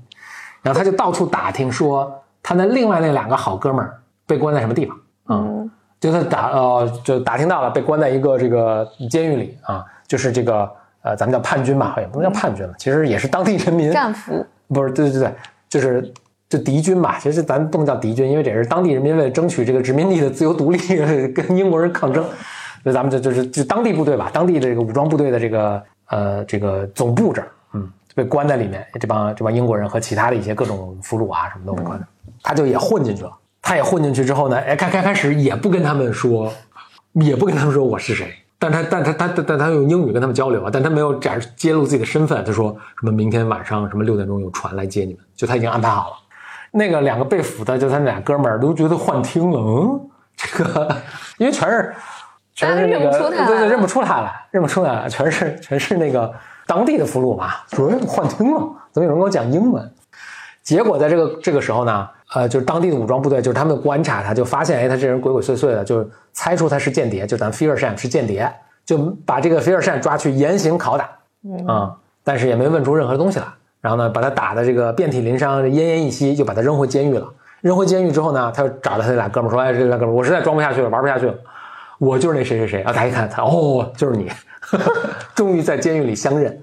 然后他就到处打听说他的另外那两个好哥们儿被关在什么地方啊、
嗯
就他打呃就打听到了被关在一个这个监狱里啊，就是这个呃咱们叫叛军吧，也不能叫叛军了，其实也是当地人民
战俘。
不是，对对对，就是就敌军吧。其实咱不能叫敌军，因为这是当地人民为了争取这个殖民地的自由独立，跟英国人抗争。所以咱们就就是就当地部队吧，当地的这个武装部队的这个呃这个总部这儿，嗯，被关在里面。这帮这帮英国人和其他的一些各种俘虏啊什么都被关着，他就也混进去了。他也混进去之后呢，哎，开开开始也不跟他们说，也不跟他们说我是谁。但他但他他但但他用英语跟他们交流啊，但他没有展示揭露自己的身份。他说什么明天晚上什么六点钟有船来接你们，就他已经安排好了。那个两个被俘的，就他那俩哥们儿都觉得幻听了，嗯，这个因为全是全是那个
认不出他
对对认不出他来，认不出来了，全是全是那个当地的俘虏嘛，说哎幻听了，怎么有人跟我讲英文？结果在这个这个时候呢，呃，就是当地的武装部队，就是他们观察他，就发现，哎，他这人鬼鬼祟祟的，就猜出他是间谍，就咱 Fearsham 是间谍，就把这个 Fearsham 抓去严刑拷打，啊、但是也没问出任何东西来。然后呢，把他打的这个遍体鳞伤、奄奄一息，就把他扔回监狱了。扔回监狱之后呢，他就找到他那俩哥们儿说：“哎，这俩哥们儿，我实在装不下去了，玩不下去了，我就是那谁谁谁。”啊，他一看，他哦，就是你，<laughs> 终于在监狱里相认。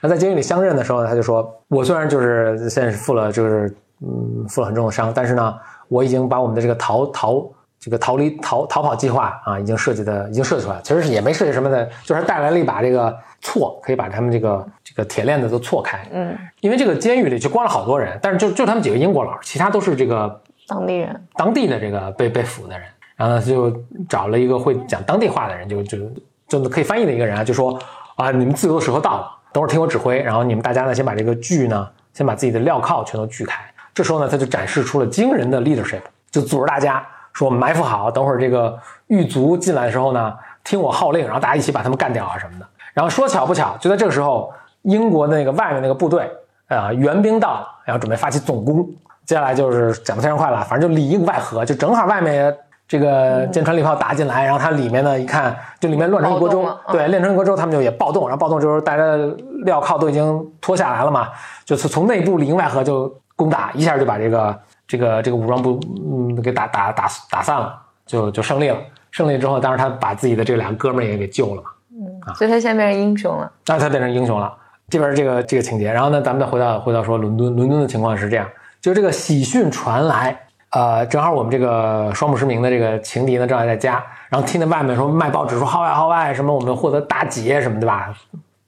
那在监狱里相认的时候呢，他就说：“我虽然就是现在是负了就是嗯负了很重的伤，但是呢，我已经把我们的这个逃逃这个逃离逃逃跑计划啊，已经设计的已经设计出来了。其实是也没设计什么的，就是带来了一把这个锉，可以把他们这个这个铁链子都错开。
嗯，
因为这个监狱里就关了好多人，但是就就他们几个英国佬，其他都是这个
当地人。
当地的这个被被俘的人，然后呢就找了一个会讲当地话的人，就就就可以翻译的一个人啊，就说啊，你们自由的时候到了，等会儿听我指挥，然后你们大家呢先把这个锯呢，先把自己的镣铐全都锯开。这时候呢，他就展示出了惊人的 leadership，就组织大家说我们埋伏好，等会儿这个狱卒进来的时候呢，听我号令，然后大家一起把他们干掉啊什么的。然后说巧不巧，就在这个时候，英国的那个外面那个部队啊、援兵到了，然后准备发起总攻。接下来就是讲的非常快了，反正就里应外合，就正好外面这个舰船利炮打进来，然后它里面呢一看，就里面乱成一锅粥对，乱成一锅粥，他们就也暴动，然后暴动之后大家的镣铐都已经脱下来了嘛，就是从内部里应外合就攻打，一下就把这个这个这个武装部嗯给打打打打散了，就就胜利了。胜利之后，当然他把自己的这两个哥们儿也给救了嘛。
嗯所以他现在变成英雄了。
那他变成英雄了。这边这个这个情节，然后呢，咱们再回到回到说伦敦，伦敦的情况是这样，就这个喜讯传来，呃，正好我们这个双目失明的这个情敌呢，正好在家，然后听见外面说卖报纸说号外号外，什么我们获得大捷什么对吧，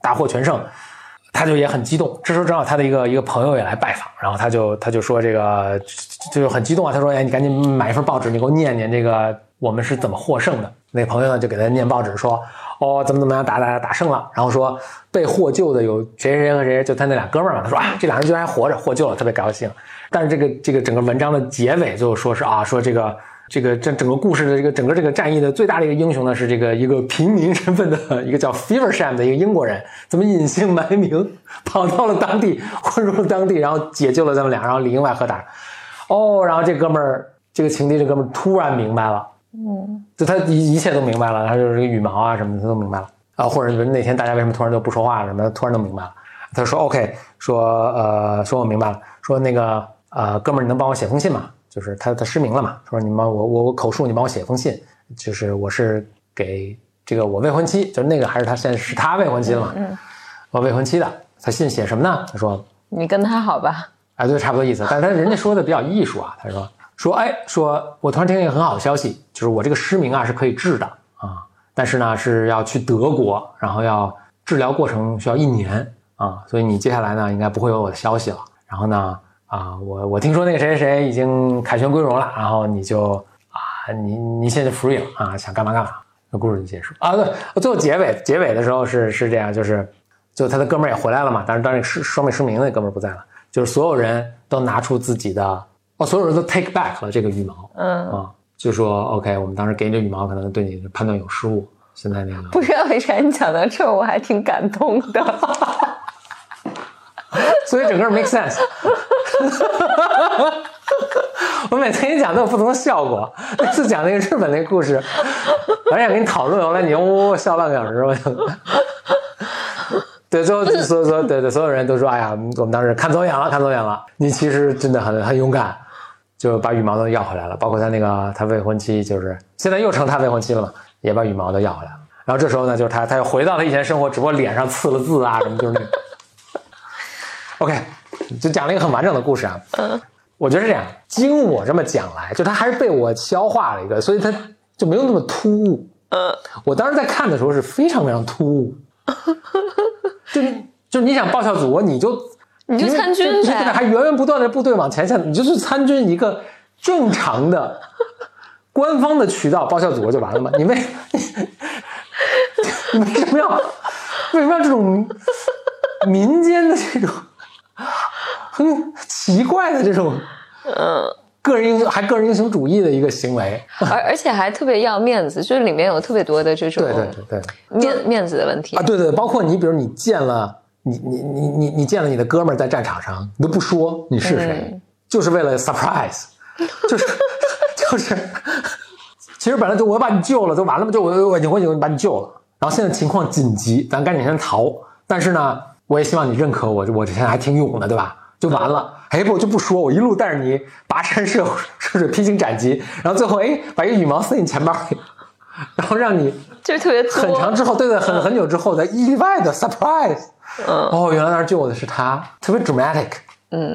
大获全胜，他就也很激动。这时候正好他的一个一个朋友也来拜访，然后他就他就说这个就很激动啊，他说哎，你赶紧买一份报纸，你给我念念这个我们是怎么获胜的。那朋友呢就给他念报纸说，哦，怎么怎么样，打打打胜了，然后说被获救的有谁谁谁和谁，就他那俩哥们儿嘛，他说啊，这俩人居然还活着，获救了，特别高兴。但是这个这个整个文章的结尾就说是啊，说这个这个这整个故事的这个整个这个战役的最大的一个英雄呢是这个一个平民身份的 <laughs> 一个叫 Feversham 的一个英国人，怎么隐姓埋名跑到了当地，混入了当地，然后解救了他们俩，然后里应外合打。哦，然后这哥们儿这个情敌这哥们儿突然明白了。
嗯
就他一一切都明白了，他就是这个羽毛啊什么的他都明白了啊，或者那天大家为什么突然就不说话了什么的，突然都明白了。他说 OK，说呃说我明白了，说那个呃哥们儿你能帮我写封信吗？就是他他失明了嘛，说你帮我我我口述你帮我写封信，就是我是给这个我未婚妻，就是那个还是他现在是他未婚妻了嘛，
嗯，
我未婚妻的，他信写什么呢？他说
你跟他好吧？
哎，对，差不多意思。但是他人家说的比较艺术啊，他说说，哎，说我突然听见一个很好的消息，就是我这个失明啊是可以治的啊，但是呢是要去德国，然后要治疗过程需要一年啊，所以你接下来呢应该不会有我的消息了。然后呢啊，我我听说那个谁谁谁已经凯旋归荣了，然后你就啊，你你现在 free 了啊，想干嘛干嘛，那故事就结束啊。对，最后结尾结尾的时候是是这样，就是就他的哥们儿也回来了嘛，但是当然失双倍失明的那哥们儿不在了。就是所有人都拿出自己的哦，所有人都 take back 了这个羽毛
嗯，
啊，就说 OK，我们当时给你的羽毛可能对你的判断有失误，现在那个
不知道为啥你讲到这儿，我还挺感动的。<laughs>
所以整个 make sense。<laughs> 我每次给你讲都有不同的效果。那次讲那个日本那个故事，我还想跟你讨论，后来你呜呜呜笑半个小时，我就。对，最后所有所有对对所有人都说，哎呀，我们当时看走眼了，看走眼了。你其实真的很很勇敢，就把羽毛都要回来了。包括他那个他未婚妻，就是现在又成他未婚妻了嘛，也把羽毛都要回来了。然后这时候呢，就是他他又回到了以前生活，只不过脸上刺了字啊什么，就是那个。OK，就讲了一个很完整的故事啊。
嗯，
我觉得是这样，经我这么讲来，就他还是被我消化了一个，所以他就没有那么突兀。
嗯，
我当时在看的时候是非常非常突兀，<laughs> 就是就是你想报效祖国，你就
你就参军呗
你就还源源不断的部队往前线，你就是参军一个正常的 <laughs> 官方的渠道报效祖国就完了嘛？你为 <laughs> 你为什么要为什么要这种民间的这种 <laughs> 很奇怪的这种
嗯，
个人英雄还个人英雄主义的一个行为？
而而且还特别要面子，就是里面有特别多的这种
对对对对。
面面子的问题
啊，。对对，包括你，比如你见了你你你你你见了你的哥们儿在战场上，你都不说你是谁，
嗯
就是为了 surprise，<laughs> 就是就是，其实本来就我把你救了，就完了嘛，就我我我我已经把你救了，然后现在情况紧急，咱赶紧先逃，但是呢，我也希望你认可我，我这现在还挺勇的，对吧？就完了，哎，不，我就不说，我一路带着你跋山涉涉水、披荆斩棘，然后最后哎，把一个羽毛塞你钱包里，然后让你
就是特别
很长之后，对对，很很久之后的意外的 surprise，
嗯。
哦，原来当时救我的是他，特别 dramatic，
嗯，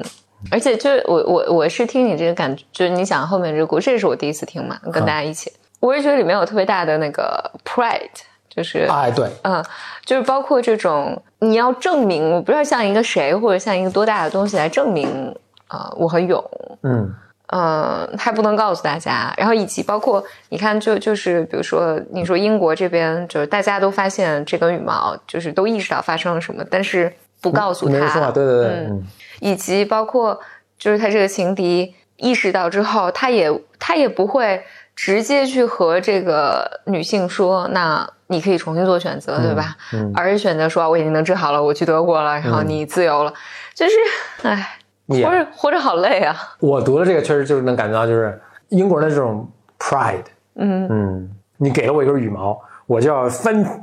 而且就是我我我是听你这个感觉，就是你讲后面这个故事，这是我第一次听嘛，跟大家一起，我是觉得里面有特别大的那个 pride，就是
哎，对，
嗯，就是包括这种你要证明，我不知道像一个谁或者像一个多大的东西来证明，呃，我很勇，
嗯。
嗯，还不能告诉大家，然后以及包括你看就，就是比如说，你说英国这边就是大家都发现这根羽毛，就是都意识到发生了什么，但是不告诉他，
没对对对，
以及包括就是他这个情敌意识到之后，他也他也不会直接去和这个女性说，那你可以重新做选择，对吧？
嗯
而是选择说，我已经能治好了，我去德国了，然后你自由了，就是，哎，
也
活着活着好累啊，
我读的这个，确实就是能感觉到，就是英国人的这种 pride，
嗯。
嗯，你给了我一根羽毛，我就要翻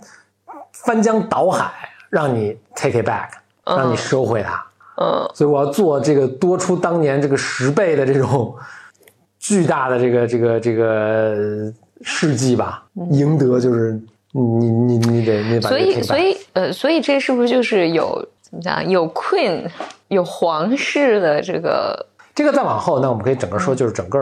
翻江倒海，让你 take it back，让你收回它。
嗯。
所以我要做这个多出当年这个十倍的这种巨大的这个这个这个事迹吧，赢得就是你你你得你得把
所以所以呃，所以这是不是就是有怎么讲，有 queen 有皇室的这个
这个再往后，那我们可以整个说，就是整个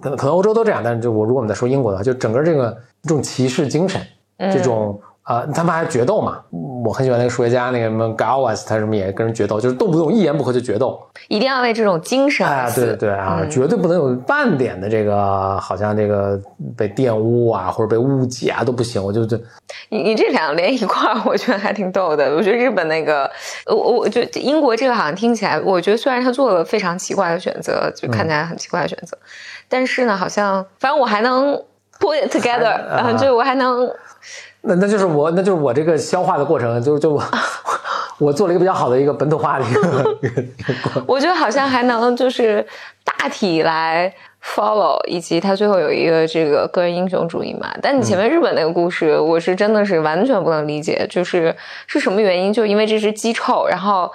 可能可能欧洲都这样，但是就我如果我们再说英国的话，就整个这个这种骑士精神，这种呃，他们还决斗嘛，我很喜欢那个数学家，那个什么 Gauss，他什么也跟人决斗，就是动不动一言不合就决斗。
一定要为这种精神
啊，对对对啊，
嗯
绝对不能有半点的这个好像这个被玷污啊，或者被误解啊都不行。我就就
你你这两个连一块儿，<laughs> 我觉得还挺逗的。我觉得日本那个，我我我觉得英国这个好像听起来，我觉得虽然他做了非常奇怪的选择，就看起来很奇怪的选择，但是呢，好像反正我还能 put it together，就我还能
那那就是我那就是我这个消化的过程，就就我 <laughs> 我做了一个比较好的一个本土化的一个一个一个过程。
我觉得好像还能就是大体来 follow，以及他最后有一个这个个人英雄主义嘛。但你前面日本那个故事，我是真的是完全不能理解，就是是什么原因？就因为这只鸡臭，然后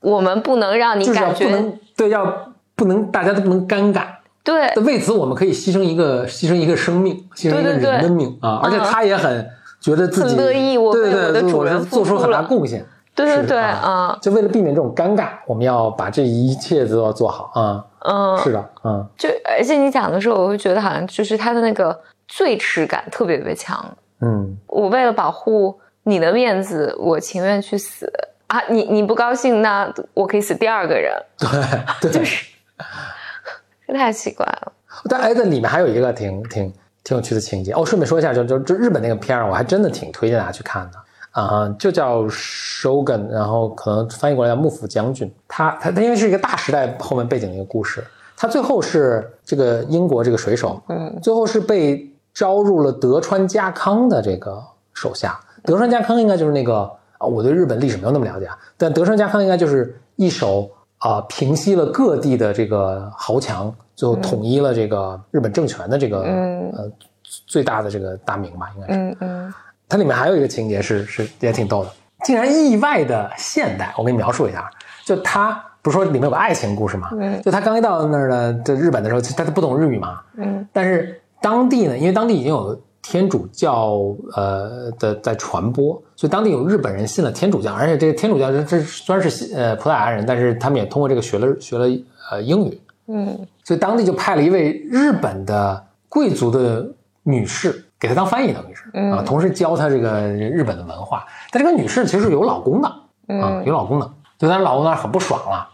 我们不能让你感觉
不能对，要不能大家都不能尴尬。
对
为此，我们可以牺牲一个牺牲一个生命，牺牲一个人的命啊！而且他也很觉得自己
很乐意我为
对对对，
我的主人
做出很大贡献。
对对对
啊
啊
就为了避免这种尴尬，我们要把这一切都要做好啊！
嗯，
是的，嗯，
就而且你讲的时候，我会觉得好像就是他的那个最耻感特别特别强。
嗯，
我为了保护你的面子，我情愿去死啊！你你不高兴，那我可以死第二个人，
对对，
就是这 <laughs> 太奇怪了。
但哎，这里面还有一个挺挺挺有趣的情节哦。顺便说一下，就就就日本那个片儿，我还真的挺推荐大家去看的啊、就叫 Shogun，然后可能翻译过来叫幕府将军。他他他因为是一个大时代后面背景的一个故事，他最后是这个英国这个水手，
嗯，
最后是被招入了德川家康的这个手下。德川家康应该就是那个啊，我对日本历史没有那么了解啊，但德川家康应该就是一手啊、平息了各地的这个豪强，最后统一了这个日本政权的这个、
嗯
呃最大的这个大名吧，应该是。
嗯嗯
它里面还有一个情节是是也挺逗的，竟然意外的现代。我给你描述一下，就他不是说里面有个爱情故事嘛？
嗯
就他刚一到那儿呢，在日本的时候，他他都不懂日语嘛，
嗯
但是当地呢，因为当地已经有天主教呃的在传播，所以当地有日本人信了天主教，而且这个天主教这这虽然是呃葡萄牙人，但是他们也通过这个学了学了呃英语，
嗯
所以当地就派了一位日本的贵族的女士给他当翻译，等于是
嗯
啊，同时教他这个日本的文化。但这个女士其实是有老公的啊，
嗯
有老公的，就她老公那儿很不爽了。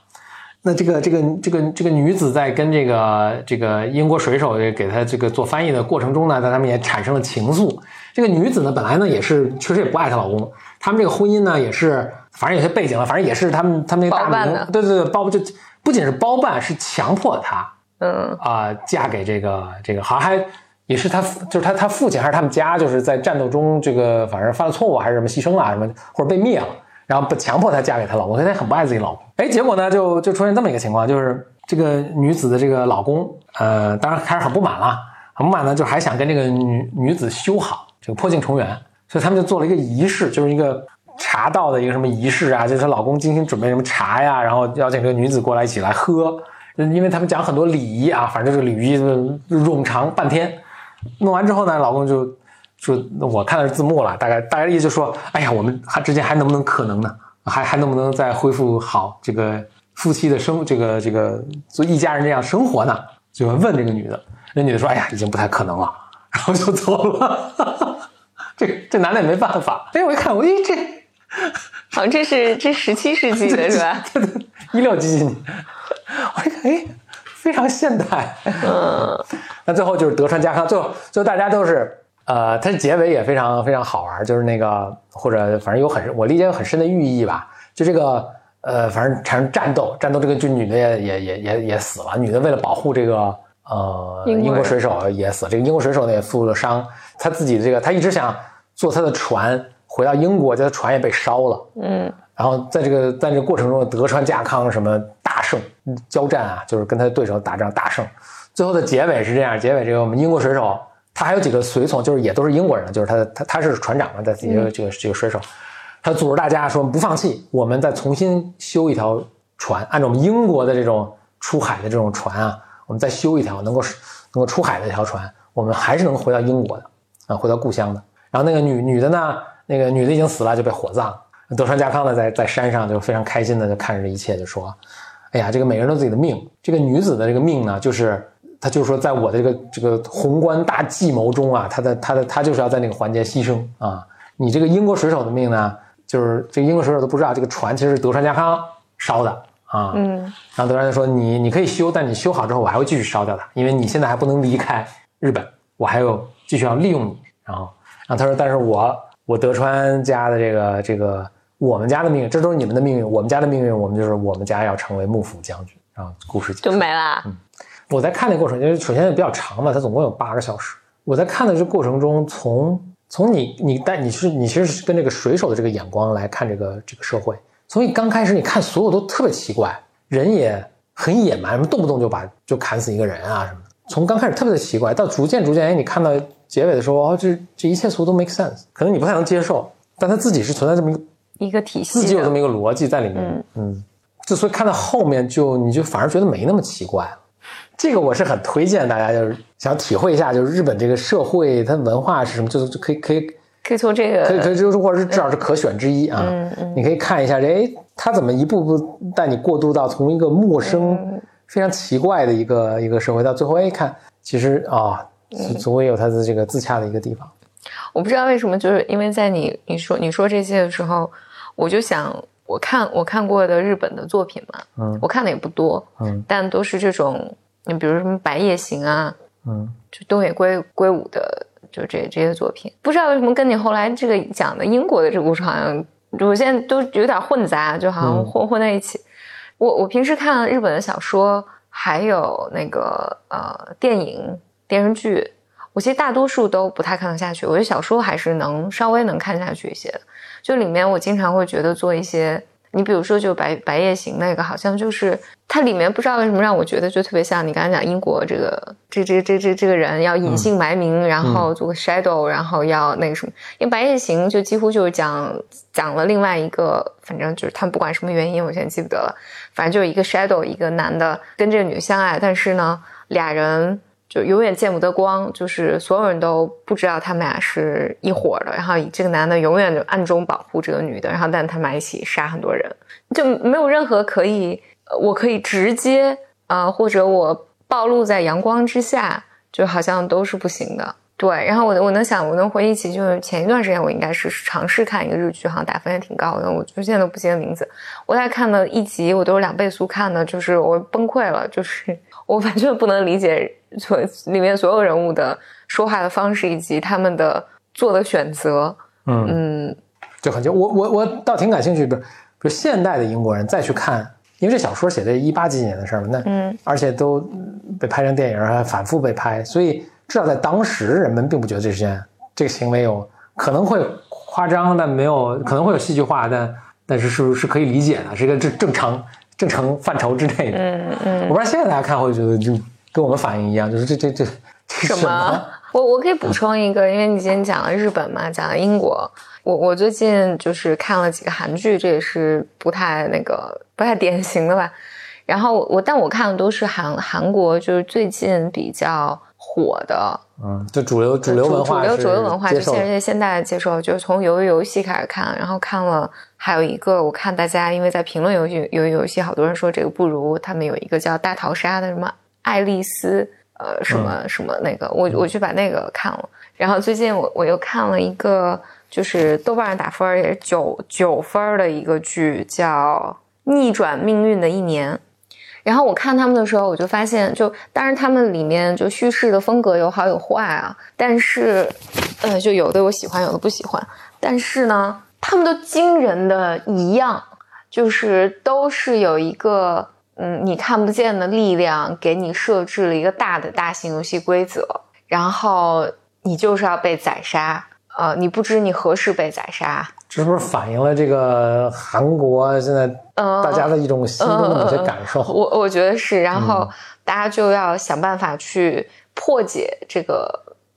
那这个这个这个这个女子在跟这个这个英国水手给她这个做翻译的过程中呢，在他们也产生了情愫。这个女子呢，本来呢也是确实也不爱她老公，他们这个婚姻呢也是，反正有些背景了，反正也是他们他们那个大名
包办的，
对对对，包就不仅是包办，是强迫她
嗯
啊、嫁给这个这个，好像还也是他就是他他父亲还是他们家，就是在战斗中这个反正犯了错误还是什么牺牲了什么，或者被灭了，然后不强迫她嫁给她老公，所以她很不爱自己老公。哎，结果呢就就出现这么一个情况，就是这个女子的这个老公，呃，当然开始很不满了，很不满呢，就还想跟这个女女子修好，这个破镜重圆，所以他们就做了一个仪式，就是一个。茶道的一个什么仪式啊，就是她老公精心准备什么茶呀，然后邀请这个女子过来一起来喝，因为他们讲很多礼仪啊，反正这个礼仪冗长半天。弄完之后呢，老公就说：“我看的是字幕了，大概大概意思就说，哎呀，我们还之间还能不能可能呢？还还能不能再恢复好这个夫妻的生这个这个做一家人这样生活呢？”就问这个女的，那女的说：“哎呀，已经不太可能了。”然后就走了。<laughs> 这这男的也没办法。哎，我一看，我一这。<laughs>
好像这是这十七世纪的是吧？
对对，一六几几年，我一看，哎，非常现代。
嗯 <laughs>
那最后就是德川家康，最后最后大家都是，呃，它的结尾也非常非常好玩，就是那个或者反正有很我理解有很深的寓意吧，就这个呃，反正产生战斗，战斗这个就女的也也也也也死了，女的为了保护这个呃
英国
英国水手也死，这个英国水手呢也负了伤，他自己的这个他一直想坐他的船回到英国，结果船也被烧了。
嗯
然后在这个在这个过程中，德川家康什么大胜嗯交战啊，就是跟他的对手打仗大胜。最后的结尾是这样，结尾这个我们英国水手，他还有几个随从，就是也都是英国人，就是他他他是船长嘛，在自己的这个这个水手，他组织大家说不放弃，我们再重新修一条船，按照我们英国的这种出海的这种船啊，我们再修一条能够能够出海的一条船，我们还是能回到英国的啊，回到故乡的。然后那个女女的呢，那个女的已经死了，就被火葬。德川家康呢，在在山上就非常开心的就看着这一切，就说：“哎呀，这个每个人都有自己的命，这个女子的这个命呢，就是她就是说，在我的这个这个宏观大计谋中啊，他的他的他就是要在那个环节牺牲啊。你这个英国水手的命呢，就是这个英国水手都不知道这个船其实是德川家康烧的啊。
嗯
然后德川就说你你可以修，但你修好之后我还会继续烧掉它，因为你现在还不能离开日本，我还有继续要利用你。然后，然后他说，但是我我德川家的这个这个我们家的命运，这都是你们的命运，我们家的命运，我们就是我们家要成为幕府将军。然后故事
就没了。
我在看的过程，因为首先也比较长嘛，它总共有八个小时。我在看的这过程中，从从你你但你是你其实是跟这个水手的这个眼光来看这个这个社会。所以刚开始，你看所有都特别奇怪，人也很野蛮，什么动不动就把就砍死一个人啊什么的。从刚开始特别的奇怪，到逐渐逐渐，哎，你看到结尾的时候，哦，这这一切所有都 make sense，可能你不太能接受，但他自己是存在这么一个
一个体系
自己有这么一个逻辑在里面，嗯，之所以看到后面就你就反而觉得没那么奇怪了。这个我是很推荐大家，就是想体会一下，就是日本这个社会它文化是什么，就是就可以可以
可以从这个
可以可以就是或者是至少是可选之一啊。
嗯嗯
你可以看一下，哎，他怎么一步步带你过渡到从一个陌生、
嗯
非常奇怪的一个一个社会，到最后，哎，看其实啊，
嗯
总会有他的这个自洽的一个地方。
我不知道为什么，就是因为在你你说你说这些的时候，我就想，我看我看过的日本的作品嘛，
嗯
我看的也不多，
嗯
但都是这种，你比如什么《白夜行》啊，
嗯
就东野圭圭吾的，就这这些作品，不知道为什么跟你后来这个讲的英国的这个故事好像，我现在都有点混杂，就好像
嗯
混混在一起。我我平时看日本的小说，还有那个呃电影、电视剧，我其实大多数都不太看得下去。我觉得小说还是能稍微能看下去一些的。就里面我经常会觉得做一些，你比如说就白白夜行那个，好像就是它里面不知道为什么让我觉得就特别像你刚才讲英国这个这这这这这个人要隐姓埋名，然后做个 shadow，然后要那个什么。因为白夜行就几乎就是讲讲了另外一个，反正就是他们不管什么原因，我现在记不得了，反正就是一个 shadow，一个男的跟这个女的相爱，但是呢，俩人就永远见不得光，就是所有人都不知道他们俩是一伙的，然后这个男的永远就暗中保护这个女的，然后但他们俩一起杀很多人，就没有任何可以，我可以直接呃，或者我暴露在阳光之下，就好像都是不行的。对，然后我我能想，我能回忆起，就是前一段时间我应该是尝试看一个日剧，好像打分也挺高的，我就现在都不记得名字。我在看了一集，我都是两倍速看的，就是我崩溃了，就是我完全不能理解所里面所有人物的说话的方式以及他们的做的选择。
嗯
嗯
就很就我我我倒挺感兴趣，比如比如现代的英国人再去看，因为这小说写的一八几几年的事儿嘛，那
嗯
而且都被拍成电影，还反复被拍，所以至少在当时人们并不觉得这是件这个行为有可能会夸张，但没有可能会有戏剧化，但但是是是可以理解的，是一个正正常正常范畴之内的。
嗯嗯
我不知道现在大家看会觉得就跟我们反应一样，就是这这这这
什
什
么？我我可以补充一个，因为你今天讲了日本嘛，讲了英国，我我最近就是看了几个韩剧，这也是不太那个不太典型的吧。然后我但我看的都是韩韩国，就是最近比较火的。
嗯，就主流主流文化
主流主流文化，就现在现代接受，就是从鱿鱼游戏开始看，然后看了还有一个，我看大家因为在评论游戏鱿鱼游戏，好多人说这个不如他们有一个叫大逃杀的什么爱丽丝，呃，什么、
嗯。
什么那个，我我去把那个看了，然后最近我我又看了一个，就是豆瓣上打分儿也是九九分儿的一个剧，叫《逆转命运的一年》。然后我看他们的时候，我就发现，就当然他们里面就叙事的风格有好有坏啊，但是，呃，就有的我喜欢，有的不喜欢。但是呢，他们都惊人的一样，就是都是有一个嗯你看不见的力量给你设置了一个大的大型游戏规则，然后你就是要被宰杀，呃，你不知你何时被宰杀，
这不是反映了这个韩国现在
呃，
大家的一种心中的某些感受？
我我觉得是，然后大家就要想办法去破解这个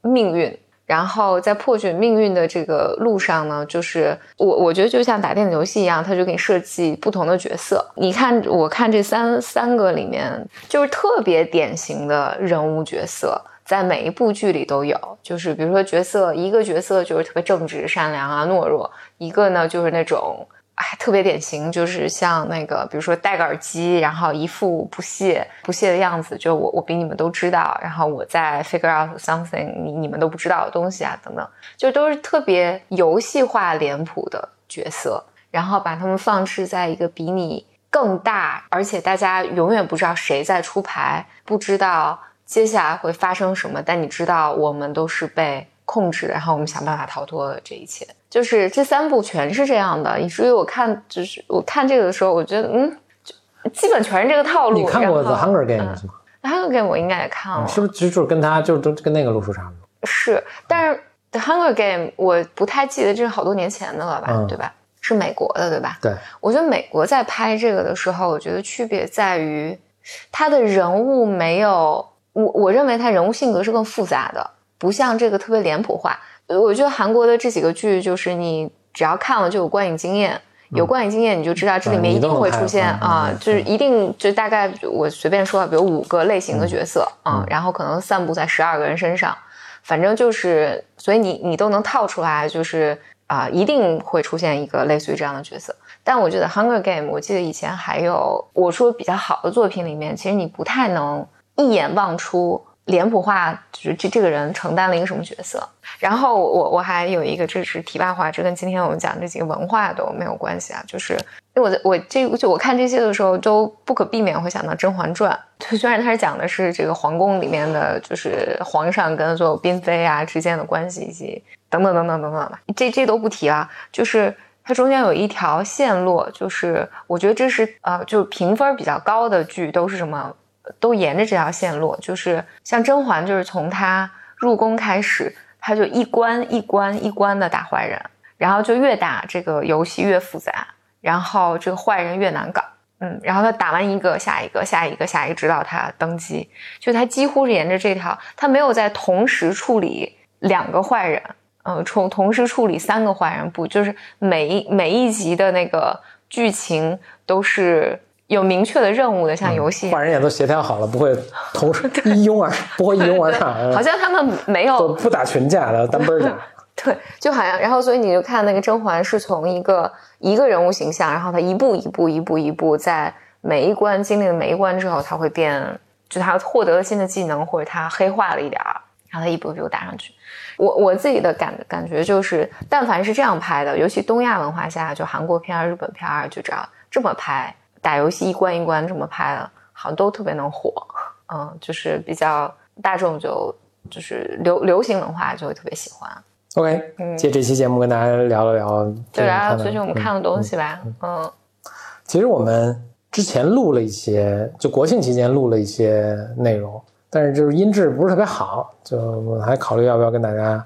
命运。然后在破解命运的这个路上呢，就是我我觉得就像打电子游戏一样，它就给你设计不同的角色。你看，我看这三三个里面，就是特别典型的人物角色，在每一部剧里都有。就是比如说角色，一个角色就是特别正直、善良啊、懦弱；一个呢就是那种哎，特别典型，就是像那个，比如说戴个耳机，然后一副不屑不屑的样子，就我我比你们都知道，然后我在 figure out something 你你们都不知道的东西啊，等等，就都是特别游戏化脸谱的角色，然后把他们放置在一个比你更大，而且大家永远不知道谁在出牌，不知道接下来会发生什么，但你知道我们都是被控制，然后我们想办法逃脱了这一切。就是这三部全是这样的，以至于我看，就是我看这个的时候，我觉得，嗯，就基本全是这个套路。
你看过《The Hunger Games》吗？
《Hunger Game》我应该也看了，
是不是就就是跟他就是都跟那个路数差不多？
是，但是《The Hunger Game》我不太记得，这是好多年前的了吧，
嗯
对吧？是美国的，对吧？
对，
我觉得美国在拍这个的时候，我觉得区别在于，他的人物没有我，我认为他人物性格是更复杂的，不像这个特别脸谱化。呃我觉得韩国的这几个剧，就是你只要看了就有观影经验。有观影经验，你就知道这里面一定会出现啊
嗯，
就是一定就大概我随便说，比如五个类型的角色啊，然后可能散布在十二个人身上，反正就是，所以你你都能套出来，就是啊、一定会出现一个类似于这样的角色。但我觉得《Hunger Game》，我记得以前还有我说比较好的作品里面，其实你不太能一眼望出脸谱化，就是这这个人承担了一个什么角色。然后我我还有一个，这是题外话，这跟今天我们讲这几个文化都没有关系啊，就是因为我在我这就我看这些的时候，都不可避免会想到《甄嬛传》。<laughs> 虽然它是讲的是这个皇宫里面的，就是皇上跟所有嫔妃啊之间的关系，以及等等等等等等吧，这这都不提啊，就是。它中间有一条线路，就是我觉得这是呃，就是评分比较高的剧都是什么，都沿着这条线路，就是像甄嬛，就是从她入宫开始，她就一关一关一关的打坏人，然后就越打这个游戏越复杂，然后这个坏人越难搞，嗯，然后他打完一个下一个下一个下一个，直到他登基，就他几乎是沿着这条，他没有在同时处理两个坏人，嗯，同同时处理三个坏人，不就是每一每一集的那个剧情都是有明确的任务的，像游戏一样
坏人也都协调好了，不会同时一拥而 <laughs> 不会一拥而上，
好像他们没有
都不打群架的单奔儿架。<laughs>
对，就好像，然后所以你就看那个甄嬛是从一个一个人物形象，然后她一步一步一步一步，在每一关经历了每一关之后，她会变，就她获得了新的技能，或者她黑化了一点儿，然后她一步一步打上去。我我自己的感感觉就是，但凡是这样拍的，尤其东亚文化下，就韩国片儿、日本片儿，就这样这么拍，打游戏一关一关这么拍的，好像都特别能火。嗯，就是比较大众就就是流流行文化就会特别喜欢。
OK，嗯借这期节目跟大家聊了聊
对，
最近
然后
看的
最近我们看的东西吧，嗯，
其实我们之前录了一些，就国庆期间录了一些内容，但是就是音质不是特别好，就我还考虑要不要跟大家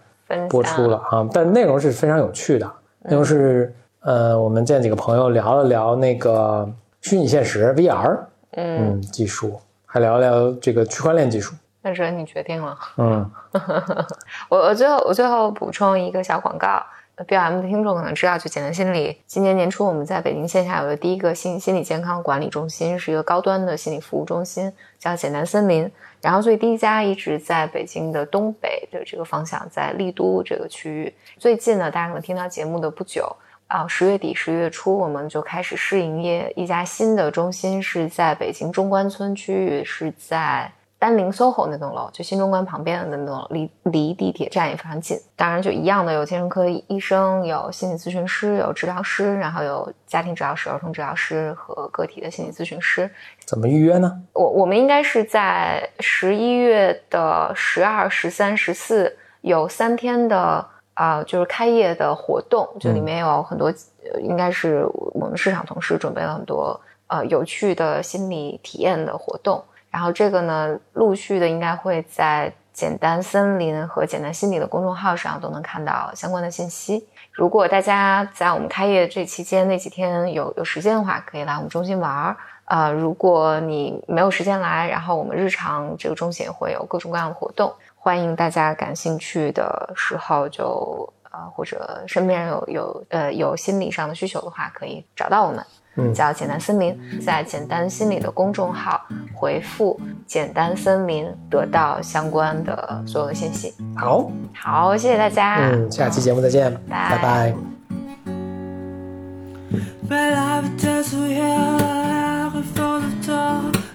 播出了啊。但是内容是非常有趣的，内容是呃，我们见几个朋友聊了聊那个虚拟现实 VR，
嗯，
嗯，技术，还聊聊这个区块链技术，
那这你决定了。
嗯，<laughs>
我我最后我最后补充一个小广告。BLM 的听众可能知道，就简单心理，今年年初我们在北京线下有了第一个心心理健康管理中心，是一个高端的心理服务中心，叫简单森林。然后，所以第一家一直在北京的东北的这个方向，在丽都这个区域。最近呢，大家可能听到节目的不久啊，十月底、十月初，我们就开始试营业一家新的中心，是在北京中关村区域，是在。丹林 SOHO 那栋楼，就新中关旁边的那栋楼，离离地铁站也非常近。当然，就一样的，有精神科医生，有心理咨询师，有治疗师，然后有家庭治疗师、儿童治疗师和个体的心理咨询师。
怎么预约呢？
我我们应该是在十一月的十二、十三、十四有三天的啊、呃就是开业的活动，就里面有很多，呃应该是我们市场同事准备了很多呃有趣的心理体验的活动。然后这个呢，陆续的应该会在简单森林和简单心理的公众号上都能看到相关的信息。如果大家在我们开业这期间那几天有有时间的话，可以来我们中心玩儿。呃，如果你没有时间来，然后我们日常这个中心也会有各种各样的活动，欢迎大家感兴趣的时候就呃或者身边人有有呃有心理上的需求的话，可以找到我们。
嗯
叫简单森林，在简单心理的公众号回复“简单森林”，得到相关的所有的信息。
好，
好，谢谢大家。
嗯，下期节目再见，
拜
拜拜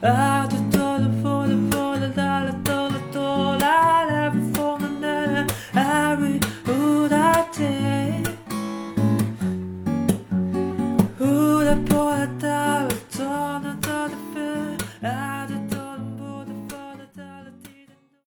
Well, Who the poet of the the